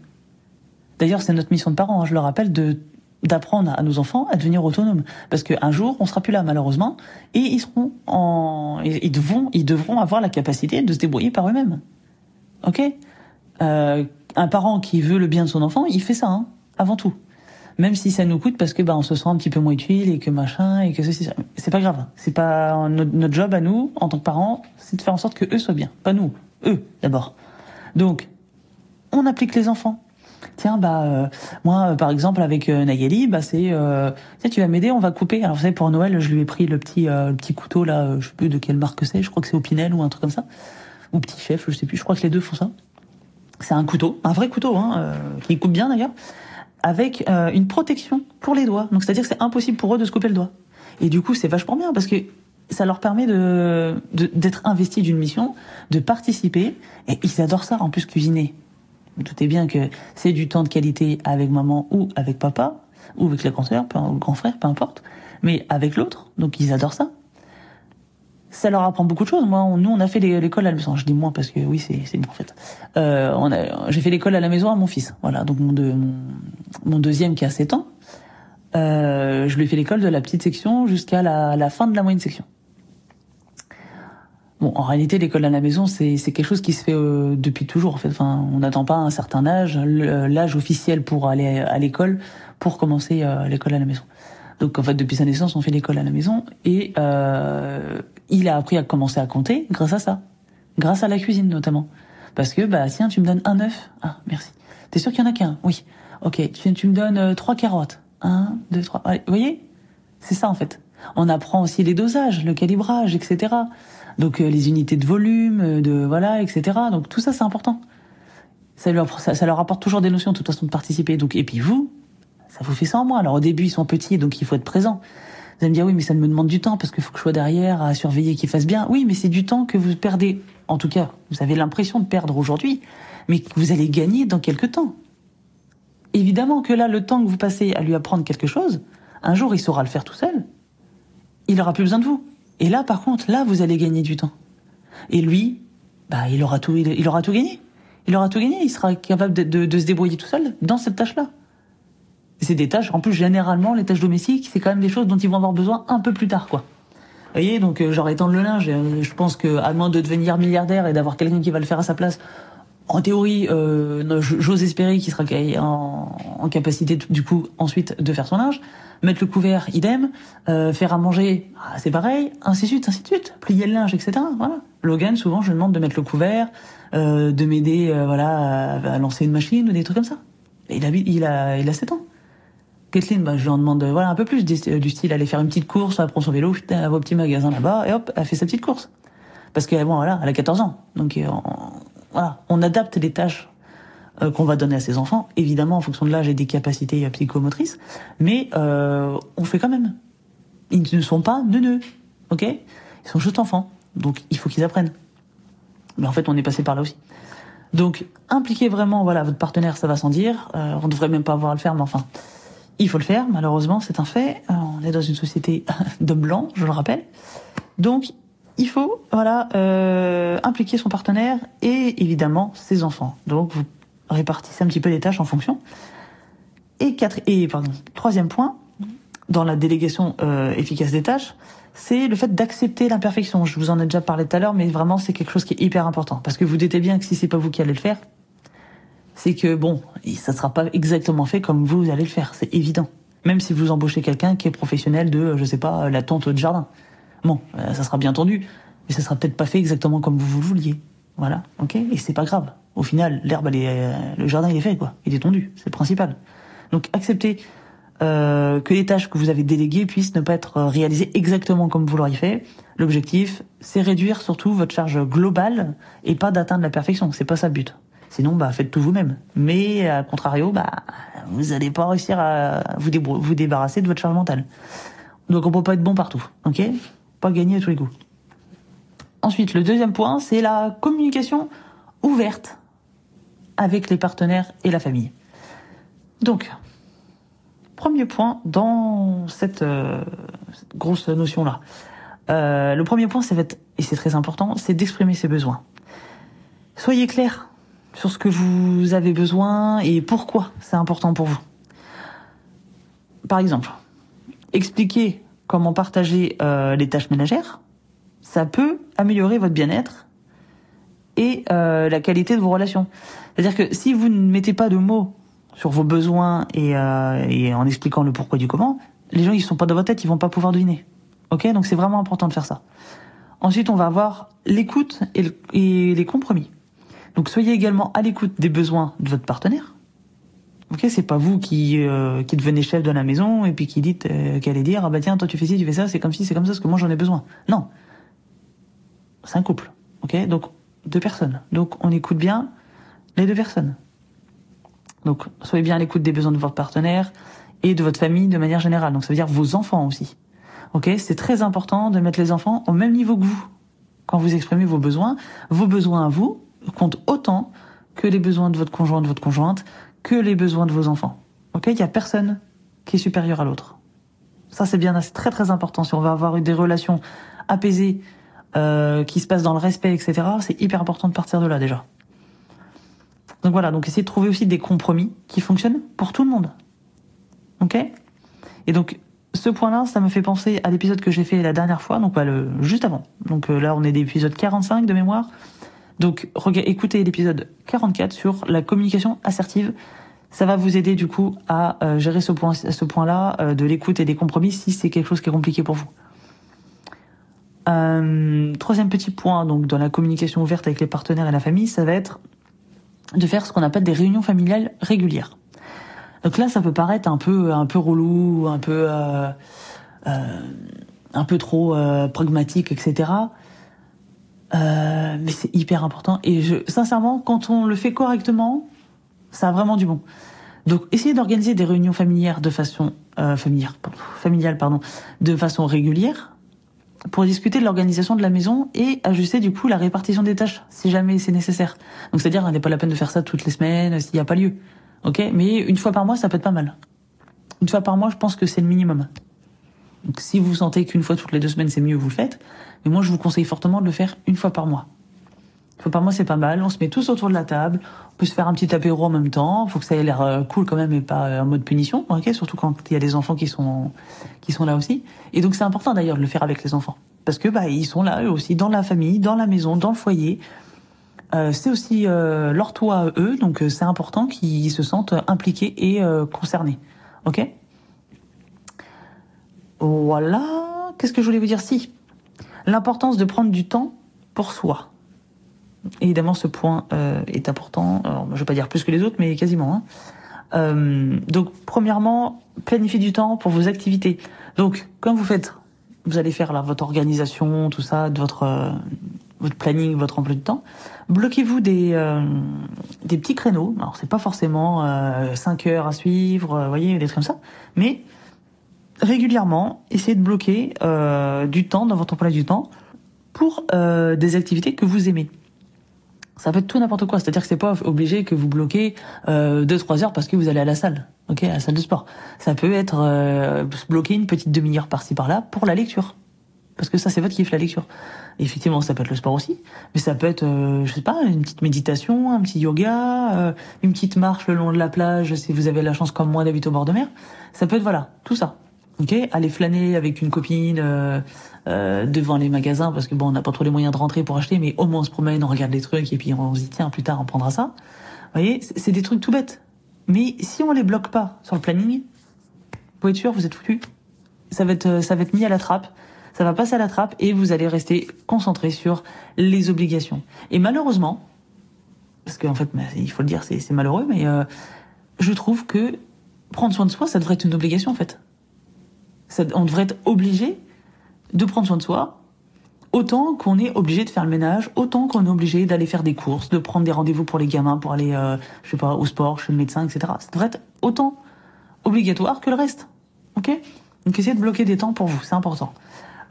D'ailleurs, c'est notre mission de parents, hein, je le rappelle, de d'apprendre à nos enfants à devenir autonomes. Parce qu'un jour on sera plus là malheureusement et ils seront en ils devront ils devront avoir la capacité de se débrouiller par eux-mêmes. Ok? Euh, un parent qui veut le bien de son enfant il fait ça hein, avant tout. Même si ça nous coûte parce que bah on se sent un petit peu moins utile et que machin et que ceci c'est pas grave. C'est pas notre, job à nous en tant que parents c'est de faire en sorte que eux soient bien. Pas nous. Eux d'abord. Donc on applique les enfants tiens bah euh, moi euh, par exemple avec euh, Nayeli bah c'est euh, tu vas m'aider on va couper. Alors vous savez pour Noël je lui ai pris le petit euh, le petit couteau là euh, je sais plus de quelle marque c'est je crois que c'est Opinel ou un truc comme ça. Ou Petit Chef je sais plus je crois que les deux font ça. C'est un couteau un vrai couteau hein qui coupe bien d'ailleurs avec une protection pour les doigts. Donc c'est à dire que c'est impossible pour eux de se couper le doigt. Et du coup c'est vachement bien parce que ça leur permet de- d'être investis d'une mission de participer. Et ils adorent ça en plus cuisiner vous doutez bien que c'est du temps de qualité avec maman ou avec papa, ou avec le grand frère, peu, le grand frère, peu importe, mais avec l'autre, donc ils adorent ça. Ça leur apprend beaucoup de choses. Moi, on- nous, on a fait l'école à la maison. Je dis moi parce que oui, c'est moi en fait. Euh, j'ai fait l'école à la maison à mon fils. Voilà, donc mon, deux- mon, deuxième qui a 7 ans, euh, je lui ai fait l'école de la petite section jusqu'à la, la fin de la moyenne section. Bon, en réalité, l'école à la maison, c'est quelque chose qui se fait euh, depuis toujours. En fait, enfin, on n'attend pas un certain âge, le- l'âge officiel pour aller à l'école, pour commencer euh, l'école à la maison. Donc, en fait, depuis sa naissance, on fait l'école à la maison et euh, il a appris à commencer à compter grâce à ça, grâce à la cuisine notamment. Parce que bah tiens, tu me donnes un œuf. Ah, merci. T'es sûr qu'il y en a qu'un? Oui. Ok. Tu, tu me donnes euh, trois carottes. Un, deux, trois. Allez, vous voyez? C'est ça en fait. On apprend aussi les dosages, le calibrage, etc. Donc euh, les unités de volume, euh, de voilà, etc. Donc tout ça c'est important. Ça leur, ça, ça leur apporte toujours des notions de toute façon de participer. Donc et puis vous, ça vous fait ça en moi. Alors au début ils sont petits, donc il faut être présent. Vous allez me dire oui, mais ça me demande du temps parce qu'il faut que je sois derrière à surveiller qu'ils fassent bien. Oui, mais c'est du temps que vous perdez. En tout cas, vous avez l'impression de perdre aujourd'hui, mais que vous allez gagner dans quelques temps. Évidemment que là, le temps que vous passez à lui apprendre quelque chose, un jour il saura le faire tout seul. Il aura plus besoin de vous. Et là, par contre, là, vous allez gagner du temps. Et lui, bah, il aura tout, il, aura tout gagné. Il aura tout gagné. Il sera capable de, se débrouiller tout seul dans cette tâche-là. C'est des tâches, en plus, généralement, les tâches domestiques, c'est quand même des choses dont ils vont avoir besoin un peu plus tard, quoi. Vous voyez, donc, euh, genre étendre le linge, euh, je pense que, à moins de devenir milliardaire et d'avoir quelqu'un qui va le faire à sa place, en théorie, euh, j'ose espérer qu'il sera en, capacité, du coup, ensuite, de faire son linge. Mettre le couvert, idem. Euh, faire à manger, ah, c'est pareil. Ainsi de suite, ainsi de suite. Plier le linge, etc. Voilà. Logan, souvent, je lui demande de mettre le couvert, euh, de m'aider, euh, voilà, à, lancer une machine ou des trucs comme ça. Et il a, il a, il a 7 ans. Kathleen, bah, je lui en demande euh, voilà un peu plus du, style aller faire une petite course, elle son vélo, elle va au petit magasin là-bas et hop, elle fait sa petite course. Parce que bon voilà, elle a 14 ans. Donc euh, on, voilà, on adapte les tâches euh, qu'on va donner à ses enfants, évidemment en fonction de l'âge et des capacités psychomotrices, mais euh, on fait quand même. Ils ne sont pas neuneux, ok? Ils sont juste enfants, donc il faut qu'ils apprennent. Mais en fait, on est passé par là aussi. Donc, impliquez vraiment, voilà, votre partenaire, ça va sans dire. Euh, on devrait même pas avoir à le faire, mais enfin, il faut le faire. Malheureusement, c'est un fait. Euh, on est dans une société d'hommes blancs, je le rappelle. Donc, il faut, voilà, euh, impliquer son partenaire et évidemment ses enfants. Donc, vous répartissez un petit peu les tâches en fonction. Et quatre, et pardon, troisième point, dans la délégation euh, efficace des tâches, c'est le fait d'accepter l'imperfection. Je vous en ai déjà parlé tout à l'heure, mais vraiment c'est quelque chose qui est hyper important parce que vous doutez bien que si c'est pas vous qui allez le faire, c'est que bon, ça sera pas exactement fait comme vous allez le faire, c'est évident. Même si vous embauchez quelqu'un qui est professionnel de, je sais pas, la tente de jardin. Bon, euh, ça sera bien entendu, mais ça sera peut-être pas fait exactement comme vous le vouliez. Voilà, ok Et c'est pas grave. Au final, l'herbe, euh, le jardin, il est fait, quoi. Il est tondu, c'est le principal. Donc acceptez euh, que les tâches que vous avez déléguées puissent ne pas être réalisées exactement comme vous l'auriez fait. L'objectif, c'est réduire surtout votre charge globale et pas d'atteindre la perfection. C'est pas ça le but. Sinon, bah, faites tout vous-même. Mais à contrario, bah, vous allez pas réussir à vous, vous débarrasser de votre charge mentale. Donc on peut pas être bon partout, ok? Gagner à tous les coups. Ensuite, le deuxième point, c'est la communication ouverte avec les partenaires et la famille. Donc, premier point dans cette, euh, grosse notion-là. Euh, le premier point, c'est et c'est très important, c'est d'exprimer ses besoins. Soyez clair sur ce que vous avez besoin et pourquoi c'est important pour vous. Par exemple, expliquer comment partager euh, les tâches ménagères, ça peut améliorer votre bien-être et euh, la qualité de vos relations. C'est-à-dire que si vous ne mettez pas de mots sur vos besoins et, euh, et en expliquant le pourquoi du comment, les gens ils sont pas dans votre tête, ils vont pas pouvoir deviner. Ok, donc c'est vraiment important de faire ça. Ensuite, on va avoir l'écoute et, le- et les compromis. Donc soyez également à l'écoute des besoins de votre partenaire Ok, c'est pas vous qui euh, qui devenez chef de la maison et puis qui dites euh, qui allez dire ah bah tiens toi tu fais ci tu fais ça c'est comme si c'est comme ça parce que moi j'en ai besoin. Non, c'est un couple. Ok, donc deux personnes. Donc on écoute bien les deux personnes. Donc soyez bien à l'écoute des besoins de votre partenaire et de votre famille de manière générale. Donc ça veut dire vos enfants aussi. Ok, c'est très important de mettre les enfants au même niveau que vous quand vous exprimez vos besoins. Vos besoins à vous comptent autant que les besoins de votre conjoint, de votre conjointe, que les besoins de vos enfants. Ok, il y a personne qui est supérieur à l'autre. Ça c'est bien, c'est très très important. Si on va avoir des relations apaisées, euh, qui se passent dans le respect, etc. C'est hyper important de partir de là déjà. Donc voilà, donc essayez de trouver aussi des compromis qui fonctionnent pour tout le monde. Ok? Et donc ce point-là, ça me fait penser à l'épisode que j'ai fait la dernière fois, donc bah, le, juste avant. Donc euh, là, on est l'épisode 45 de mémoire. Donc écoutez l'épisode 44 sur la communication assertive. Ça va vous aider du coup à euh, gérer ce point, ce point-là euh, de l'écoute et des compromis si c'est quelque chose qui est compliqué pour vous. troisième petit point, donc dans la communication ouverte avec les partenaires et la famille, ça va être de faire ce qu'on appelle des réunions familiales régulières. Donc là, ça peut paraître un peu un peu relou, un peu euh, euh, un peu trop euh, pragmatique, etc. Euh, mais c'est hyper important. Et je, sincèrement, quand on le fait correctement, ça a vraiment du bon. Donc, essayez d'organiser des réunions familières de façon euh, familière, familiale, pardon, de façon régulière pour discuter de l'organisation de la maison et ajuster du coup la répartition des tâches si jamais c'est nécessaire. Donc c'est-à-dire, n'est pas la peine de faire ça toutes les semaines s'il n'y a pas lieu. Ok, mais une fois par mois, ça peut être pas mal. Une fois par mois, je pense que c'est le minimum. Donc, si vous sentez qu'une fois toutes les deux semaines, c'est mieux, vous le faites. Mais moi, je vous conseille fortement de le faire une fois par mois. Une fois par mois, c'est pas mal. On se met tous autour de la table. On peut se faire un petit apéro en même temps. Faut que ça ait l'air euh, cool quand même et pas euh, en mode punition. Ok, surtout quand il y a des enfants qui sont qui sont là aussi. Et donc, c'est important d'ailleurs de le faire avec les enfants parce que bah ils sont là eux aussi dans la famille, dans la maison, dans le foyer. Euh, c'est aussi euh, leur toit eux, donc euh, c'est important qu'ils se sentent impliqués et concernés. Ok? Voilà. Qu'est-ce que je voulais vous dire Si. L'importance de prendre du temps pour soi. Évidemment, ce point est important. Alors, je ne vais pas dire plus que les autres, mais quasiment. Hein. donc, premièrement, planifiez du temps pour vos activités. Donc, quand vous faites, vous allez faire votre organisation, tout ça, de votre votre planning, votre emploi du temps, bloquez-vous des, euh, des petits créneaux. Alors c'est pas forcément euh, 5 heures à suivre, euh, voyez, des trucs comme ça, mais régulièrement, essayez de bloquer euh, du temps dans votre emploi du temps pour euh, des activités que vous aimez. Ça peut être tout n'importe quoi, c'est-à-dire que c'est pas obligé que vous bloquez 2-3 heures parce que vous allez à la salle, ok, à la salle de sport. Ça peut être bloquer une petite demi-heure par-ci par-là pour la lecture parce que ça c'est votre kiff la lecture. effectivement, ça peut être le sport aussi, mais ça peut être, euh, je sais pas, une petite méditation, un petit yoga, euh, une petite marche le long de la plage si vous avez la chance comme moi d'habiter au bord de mer. Ça peut être voilà, tout ça. Ok, aller flâner avec une copine euh, euh devant les magasins parce que bon, on n'a pas trop les moyens de rentrer pour acheter, mais au moins on se promène, on regarde les trucs et puis on se dit tiens plus tard on prendra ça. Vous voyez, c'est des trucs tout bêtes. Mais si on les bloque pas sur le planning, vous être sûr, vous êtes foutu. Ça va être, ça va être mis à la trappe ça va passer à la trappe et vous allez rester concentré sur les obligations. Et malheureusement, parce qu'en fait, il faut le dire, c'est malheureux, mais euh, je trouve que prendre soin de soi, ça devrait être une obligation en fait. Ça, on devrait être obligé de prendre soin de soi, autant qu'on est obligé de faire le ménage, autant qu'on est obligé d'aller faire des courses, de prendre des rendez-vous pour les gamins, pour aller, euh, je sais pas, au sport, chez le médecin, etc. Ça devrait être autant obligatoire que le reste. Ok? Donc essayez de bloquer des temps pour vous, c'est important.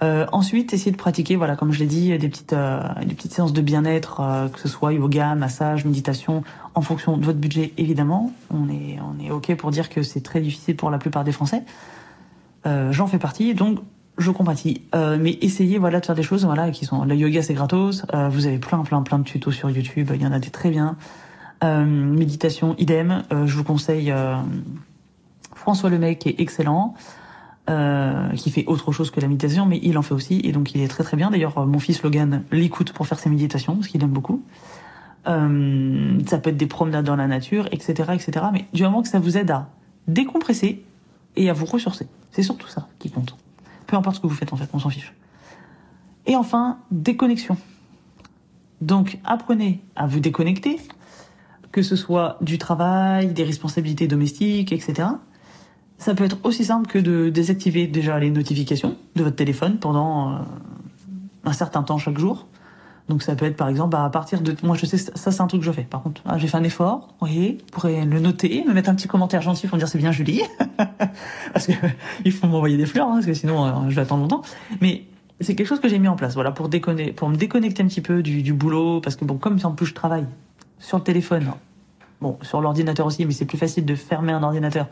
Euh, ensuite, essayez de pratiquer, voilà, comme je l'ai dit, des petites, euh, des petites séances de bien-être, euh, que ce soit yoga, massage, méditation, en fonction de votre budget, évidemment. On est, on est ok pour dire que c'est très difficile pour la plupart des Français. Euh, J'en fais partie, donc je compatis. mais essayez, voilà, de faire des choses, voilà, qui sont. Le yoga, c'est gratos. vous avez plein, plein, plein de tutos sur YouTube. Il y en a des très bien. méditation, idem. je vous conseille François Lemay, qui est excellent. Euh, qui fait autre chose que la méditation, mais il en fait aussi, et donc il est très très bien. D'ailleurs, mon fils Logan l'écoute pour faire ses méditations, parce qu'il aime beaucoup. Euh, ça peut être des promenades dans la nature, etc., etc. Mais du moment que ça vous aide à décompresser et à vous ressourcer, c'est surtout ça qui compte. Peu importe ce que vous faites en fait, on s'en fiche. Et enfin, déconnexion. Donc apprenez à vous déconnecter que ce soit du travail, des responsabilités domestiques, etc. Ça peut être aussi simple que de désactiver déjà les notifications de votre téléphone pendant euh, un certain temps chaque jour. Donc ça peut être par exemple bah, à partir de moi je sais ça c'est un truc que je fais. Par contre ah, j'ai fait un effort vous voyez vous pourrez le noter me mettre un petit commentaire gentil pour me dire c'est bien Julie. Parce que il faut m'envoyer des fleurs hein, parce que sinon euh, je vais attendre longtemps. Mais c'est quelque chose que j'ai mis en place voilà pour déconner pour me déconnecter un petit peu du, boulot parce que bon comme en plus je travaille sur le téléphone bon sur l'ordinateur aussi mais c'est plus facile de fermer un ordinateur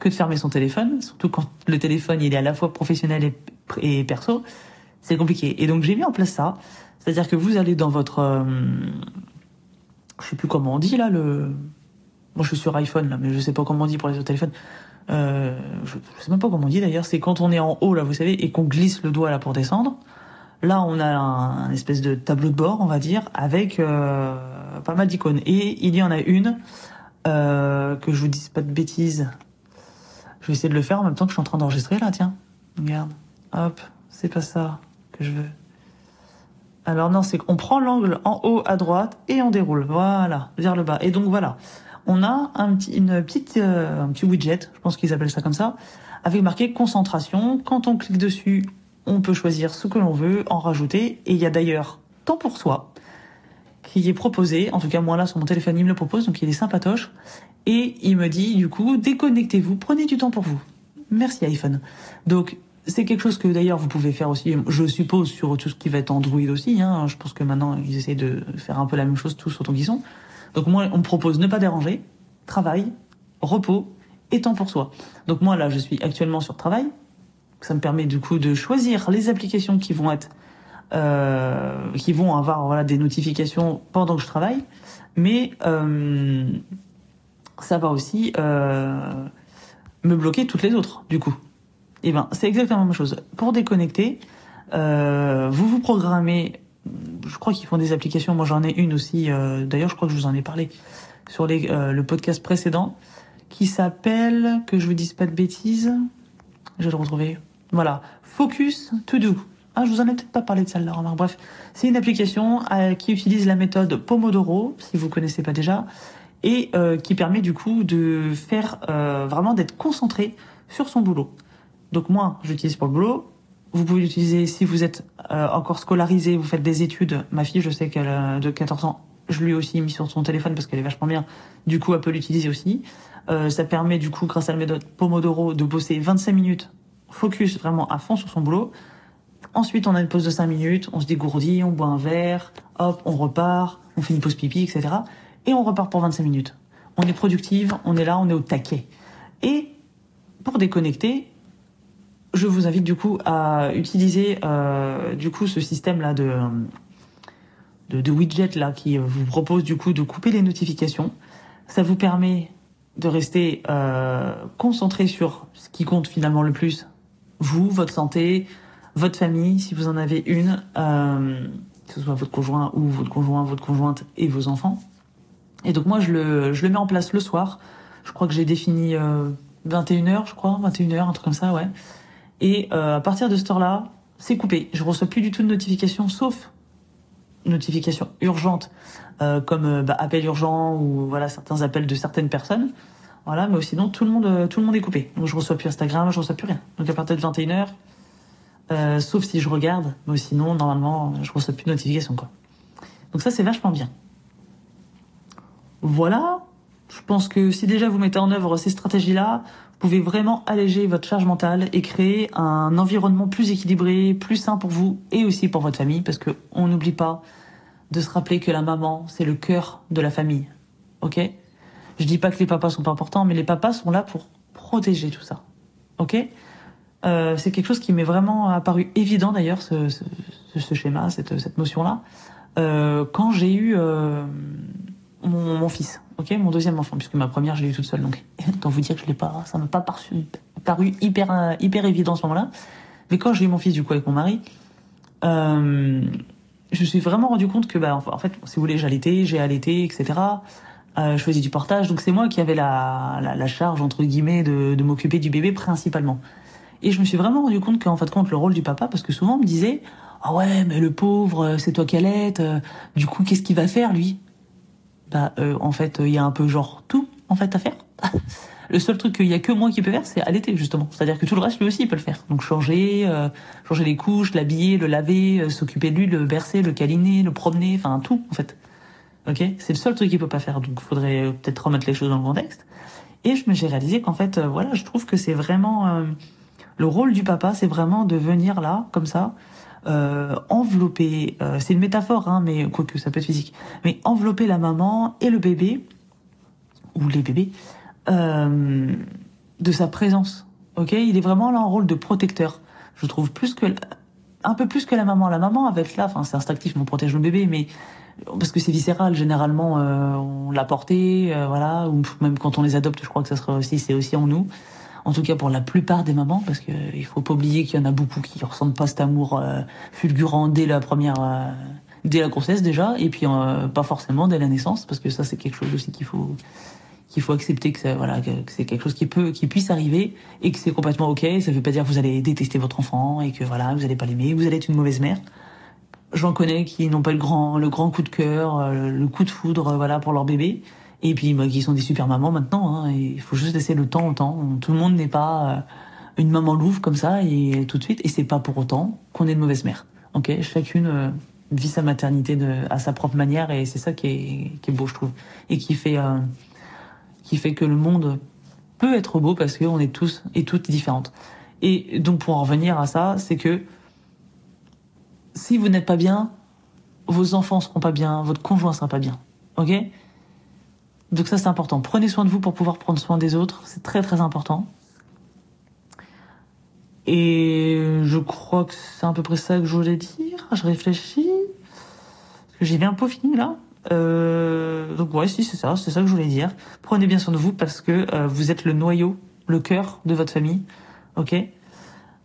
que de fermer son téléphone surtout quand le téléphone il est à la fois professionnel et perso c'est compliqué. Et donc j'ai mis en place ça c'est-à-dire que vous allez dans votre, euh, je sais plus comment on dit là le, moi je suis sur iPhone là, mais je sais pas comment on dit pour les autres téléphones. Euh, je, je sais même pas comment on dit d'ailleurs. C'est quand on est en haut là, vous savez, et qu'on glisse le doigt là pour descendre. Là, on a un, espèce de tableau de bord, on va dire, avec euh, pas mal d'icônes. Et il y en a une euh, que je vous dise pas de bêtises. Je vais essayer de le faire en même temps que je suis en train d'enregistrer là. Tiens, regarde, hop, c'est pas ça que je veux. Alors non, c'est qu'on prend l'angle en haut à droite et on déroule, voilà, vers le bas. Et donc voilà, on a un petit, une petite, euh, un petit widget, je pense qu'ils appellent ça comme ça, avec marqué concentration. Quand on clique dessus, on peut choisir ce que l'on veut, en rajouter. Et il y a d'ailleurs temps pour soi qui est proposé. En tout cas, moi là sur mon téléphone, il me le propose, donc il est sympatoche. Et il me dit du coup, déconnectez-vous, prenez du temps pour vous. Merci iPhone. Donc c'est quelque chose que d'ailleurs vous pouvez faire aussi, je suppose, sur tout ce qui va être Android aussi. Hein. Je pense que maintenant ils essaient de faire un peu la même chose tous autant qu'ils sont. Donc moi, on me propose ne pas déranger, travail, repos et temps pour soi. Donc moi là, je suis actuellement sur travail. Ça me permet du coup de choisir les applications qui vont être, euh, qui vont avoir voilà des notifications pendant que je travaille, mais euh, ça va aussi euh, me bloquer toutes les autres du coup. Eh ben, c'est exactement la même chose. Pour déconnecter, euh, vous vous programmez. Je crois qu'ils font des applications. Moi, j'en ai une aussi. Euh, D'ailleurs, je crois que je vous en ai parlé sur les, euh, le podcast précédent, qui s'appelle, que je vous dise pas de bêtises, je vais le retrouver. Voilà, Focus To Do. Ah, je vous en ai peut-être pas parlé de celle-là. Remarque. Bref, c'est une application euh, qui utilise la méthode Pomodoro, si vous connaissez pas déjà, et euh, qui permet du coup de faire euh, vraiment d'être concentré sur son boulot. Donc moi, j'utilise pour le boulot. Vous pouvez l'utiliser si vous êtes euh, encore scolarisé, vous faites des études. Ma fille, je sais qu'elle a de 14 ans, je lui ai aussi mis sur son téléphone parce qu'elle est vachement bien. Du coup, elle peut l'utiliser aussi. Euh, ça permet du coup, grâce à la méthode Pomodoro, de bosser 25 minutes, focus vraiment à fond sur son boulot. Ensuite, on a une pause de 5 minutes, on se dégourdit, on boit un verre, hop, on repart, on fait une pause pipi, etc. Et on repart pour 25 minutes. On est productive, on est là, on est au taquet. Et pour déconnecter, je vous invite du coup à utiliser euh, du coup ce système là de, de de widget là qui vous propose du coup de couper les notifications. Ça vous permet de rester euh, concentré sur ce qui compte finalement le plus, vous, votre santé, votre famille, si vous en avez une, euh, que ce soit votre conjoint ou votre conjoint, votre conjointe et vos enfants. Et donc moi je le je le mets en place le soir. Je crois que j'ai défini euh, 21h, je crois, 21h, un truc comme ça, ouais. Et euh, à partir de ce heure-là, c'est coupé. Je reçois plus du tout de notifications, sauf notifications urgentes, euh, comme euh, bah, appel urgent ou voilà certains appels de certaines personnes. Voilà, mais sinon tout le monde, tout le monde est coupé. Donc je reçois plus Instagram, je reçois plus rien. Donc à partir de 21h, euh, sauf si je regarde, mais sinon normalement je reçois plus de notifications. Donc ça c'est vachement bien. Voilà, je pense que si déjà vous mettez en œuvre ces stratégies-là, pouvez vraiment alléger votre charge mentale et créer un environnement plus équilibré, plus sain pour vous et aussi pour votre famille, parce que on n'oublie pas de se rappeler que la maman, c'est le cœur de la famille. Ok? Je dis pas que les papas sont pas importants, mais les papas sont là pour protéger tout ça. Ok? Euh, C'est quelque chose qui m'est vraiment apparu évident d'ailleurs, ce, ce, ce, schéma, cette, cette notion-là, euh, quand j'ai eu euh, mon, mon fils ok, mon deuxième enfant, puisque ma première, je l'ai eu toute seule, donc autant vous dire que je l'ai pas, ça m'a pas paru, paru hyper euh, hyper évident en ce moment-là. Mais quand j'ai eu mon fils du coup avec mon mari, euh, je me suis vraiment rendu compte que bah en fait, si vous voulez, j'allaitais, j'ai allaité, etc. Euh, je faisais du portage, donc c'est moi qui avais la, la, la, charge entre guillemets de, de m'occuper du bébé principalement. Et je me suis vraiment rendu compte qu'en fait compte le rôle du papa, parce que souvent on me disait ah ouais mais le pauvre, c'est toi qui allaites, du coup qu'est-ce qu'il va faire lui? Bah, euh, en fait, il y a un peu genre tout en fait à faire. le seul truc qu'il y a que moi qui peut faire, c'est allaiter justement. C'est-à-dire que tout le reste, lui aussi, il peut le faire. Donc changer, euh, changer les couches, l'habiller, le laver, euh, s'occuper de lui, le bercer, le câliner, le promener, enfin tout en fait. Ok, c'est le seul truc qu'il peut pas faire. Donc, faudrait peut-être remettre les choses dans le contexte. Et je me j'ai réalisé qu'en fait, voilà, je trouve que c'est vraiment le rôle du papa, c'est vraiment de venir là, comme ça, euh, envelopper, euh, c'est une métaphore, hein, mais quoique ça peut être physique, mais envelopper la maman et le bébé, ou les bébés, euh, de sa présence. Ok, il est vraiment là en rôle de protecteur. Je trouve plus que un peu plus que la maman. La maman avec là, enfin c'est instinctif, on protège le bébé, mais parce que c'est viscéral généralement, euh, on l'a porté, euh, voilà, ou même quand on les adopte, je crois que ça sera aussi, c'est aussi en nous en tout cas pour la plupart des mamans, parce qu'il faut pas oublier qu'il y en a beaucoup qui ressentent pas cet amour euh, fulgurant dès la première, euh, dès la grossesse déjà, et puis euh, pas forcément dès la naissance, parce que ça c'est quelque chose aussi qu'il faut qu'il faut accepter que ça, voilà que, c'est quelque chose qui peut qui puisse arriver et que c'est complètement ok. Ça veut pas dire que vous allez détester votre enfant et que voilà vous allez pas l'aimer, vous allez être une mauvaise mère. J'en connais qui n'ont pas le grand le grand coup de cœur, le coup de foudre voilà pour leur bébé et puis bah, qui sont des super mamans maintenant. Hein, il faut juste laisser le temps au temps. Tout le monde n'est pas euh, une maman louve comme ça et tout de suite. Et c'est pas pour autant qu'on est de mauvaise mère. Ok, chacune euh, vit sa maternité à sa propre manière et c'est ça qui est, qui est beau, je trouve, et qui fait euh, qui fait que le monde peut être beau parce qu'on est tous et toutes différentes. Et donc pour en revenir à ça, c'est que si vous n'êtes pas bien, vos enfants seront pas bien, votre conjoint sera pas bien. Ok? Donc ça c'est important. Prenez soin de vous pour pouvoir prendre soin des autres. C'est très très important. Et je crois que c'est à peu près ça que je voulais dire. Je réfléchis. Parce que j'ai bien peaufiné là. Euh, donc ouais, si c'est ça, c'est ça que je voulais dire. Prenez bien soin de vous parce que euh, vous êtes le noyau, le cœur de votre famille. Ok?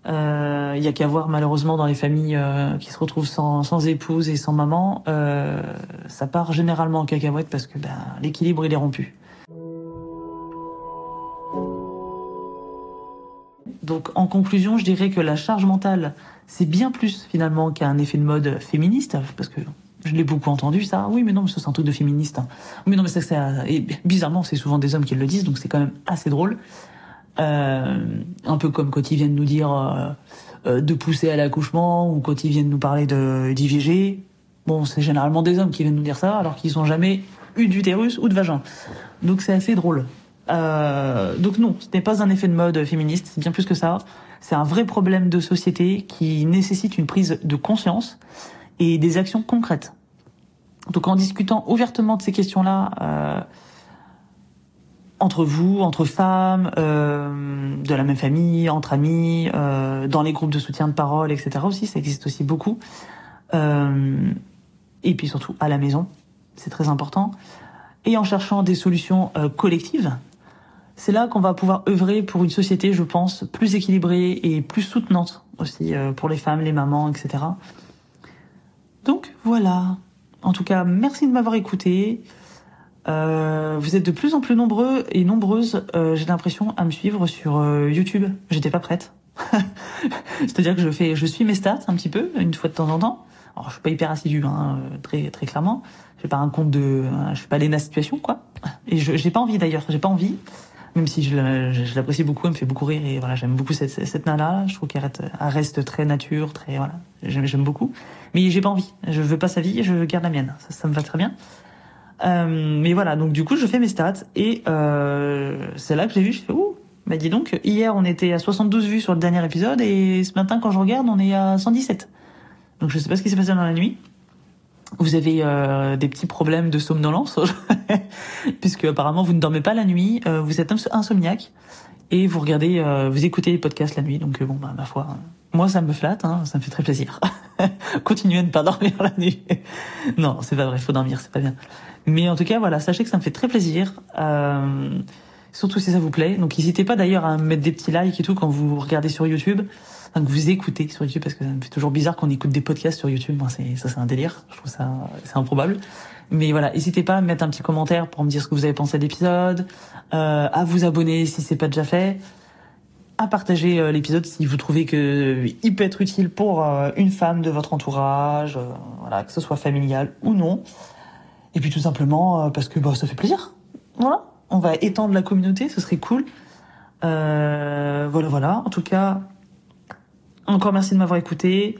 Il euh, y a qu'à voir malheureusement dans les familles euh, qui se retrouvent sans, sans, épouse et sans maman, euh, ça part généralement en cacahuète parce que ben, l'équilibre il est rompu. Donc en conclusion, je dirais que la charge mentale, c'est bien plus finalement qu'un effet de mode féministe, parce que je l'ai beaucoup entendu ça. Oui, mais non, mais c'est un truc de féministe. Mais non, mais ça, et bizarrement, c'est souvent des hommes qui le disent, donc c'est quand même assez drôle. Euh, un peu comme quand ils viennent nous dire euh, euh, de pousser à l'accouchement ou quand ils viennent nous parler de d'IVG. Bon, c'est généralement des hommes qui viennent nous dire ça alors qu'ils n'ont jamais eu d'utérus ou de vagin. Donc c'est assez drôle. Euh, donc non, ce n'est pas un effet de mode féministe, c'est bien plus que ça. C'est un vrai problème de société qui nécessite une prise de conscience et des actions concrètes. Donc en discutant ouvertement de ces questions-là, euh, entre vous, entre femmes, euh, de la même famille, entre amis, euh, dans les groupes de soutien de parole, etc. aussi, ça existe aussi beaucoup. Euh, et puis surtout à la maison, c'est très important. Et en cherchant des solutions euh, collectives, c'est là qu'on va pouvoir œuvrer pour une société, je pense, plus équilibrée et plus soutenante aussi euh, pour les femmes, les mamans, etc. Donc voilà. En tout cas, merci de m'avoir écouté. Euh, vous êtes de plus en plus nombreux et nombreuses, euh, j'ai l'impression, à me suivre sur euh, YouTube. J'étais pas prête. C'est-à-dire que je fais, je suis mes stats un petit peu, une fois de temps en temps. Alors je suis pas hyper assidu, hein, très très clairement. J'ai pas un compte de, je suis pas Léna situation quoi. Et j'ai pas envie d'ailleurs, j'ai pas envie. Même si je, l'apprécie beaucoup, elle me fait beaucoup rire et voilà, j'aime beaucoup cette, cette nana. Je trouve qu'elle reste, reste, très nature, très voilà, j'aime beaucoup. Mais j'ai pas envie. Je veux pas sa vie, je garde la mienne. Ça, ça me va très bien. Euh, mais voilà, donc du coup, je fais mes stats et euh, c'est là que j'ai vu, je fais ouh, bah dis donc, hier on était à 72 vues sur le dernier épisode et ce matin quand je regarde, on est à 117. Donc je sais pas ce qui s'est passé dans la nuit. Vous avez euh, des petits problèmes de somnolence, puisque apparemment vous ne dormez pas la nuit, euh, vous êtes insomniaque et vous regardez, euh, vous écoutez les podcasts la nuit. Donc bon, bah ma foi, moi ça me flatte, hein, ça me fait très plaisir. Continuez à ne pas dormir la nuit. non, c'est pas vrai, faut dormir, c'est pas bien. Mais en tout cas, voilà, sachez que ça me fait très plaisir. Euh, surtout si ça vous plaît. Donc n'hésitez pas d'ailleurs à mettre des petits likes et tout quand vous regardez sur YouTube. Enfin, que vous écoutez sur YouTube parce que ça me fait toujours bizarre qu'on écoute des podcasts sur YouTube. Moi, c'est ça, c'est un délire. Je trouve ça, c'est improbable. Mais voilà, n'hésitez pas à mettre un petit commentaire pour me dire ce que vous avez pensé de l'épisode, euh, à vous abonner si c'est pas déjà fait, à partager euh, l'épisode si vous trouvez que il peut être utile pour euh, une femme de votre entourage, euh, voilà, que ce soit familial ou non. Et puis tout simplement euh, parce que bah, ça fait plaisir. Voilà, on va étendre la communauté, ce serait cool. Euh, voilà, voilà. En tout cas, encore merci de m'avoir écouté.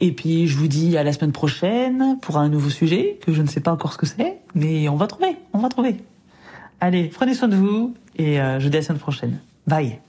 Et puis je vous dis à la semaine prochaine pour un nouveau sujet que je ne sais pas encore ce que c'est, mais on va trouver, on va trouver. Allez, prenez soin de vous et euh, je vous dis à la semaine prochaine. Bye.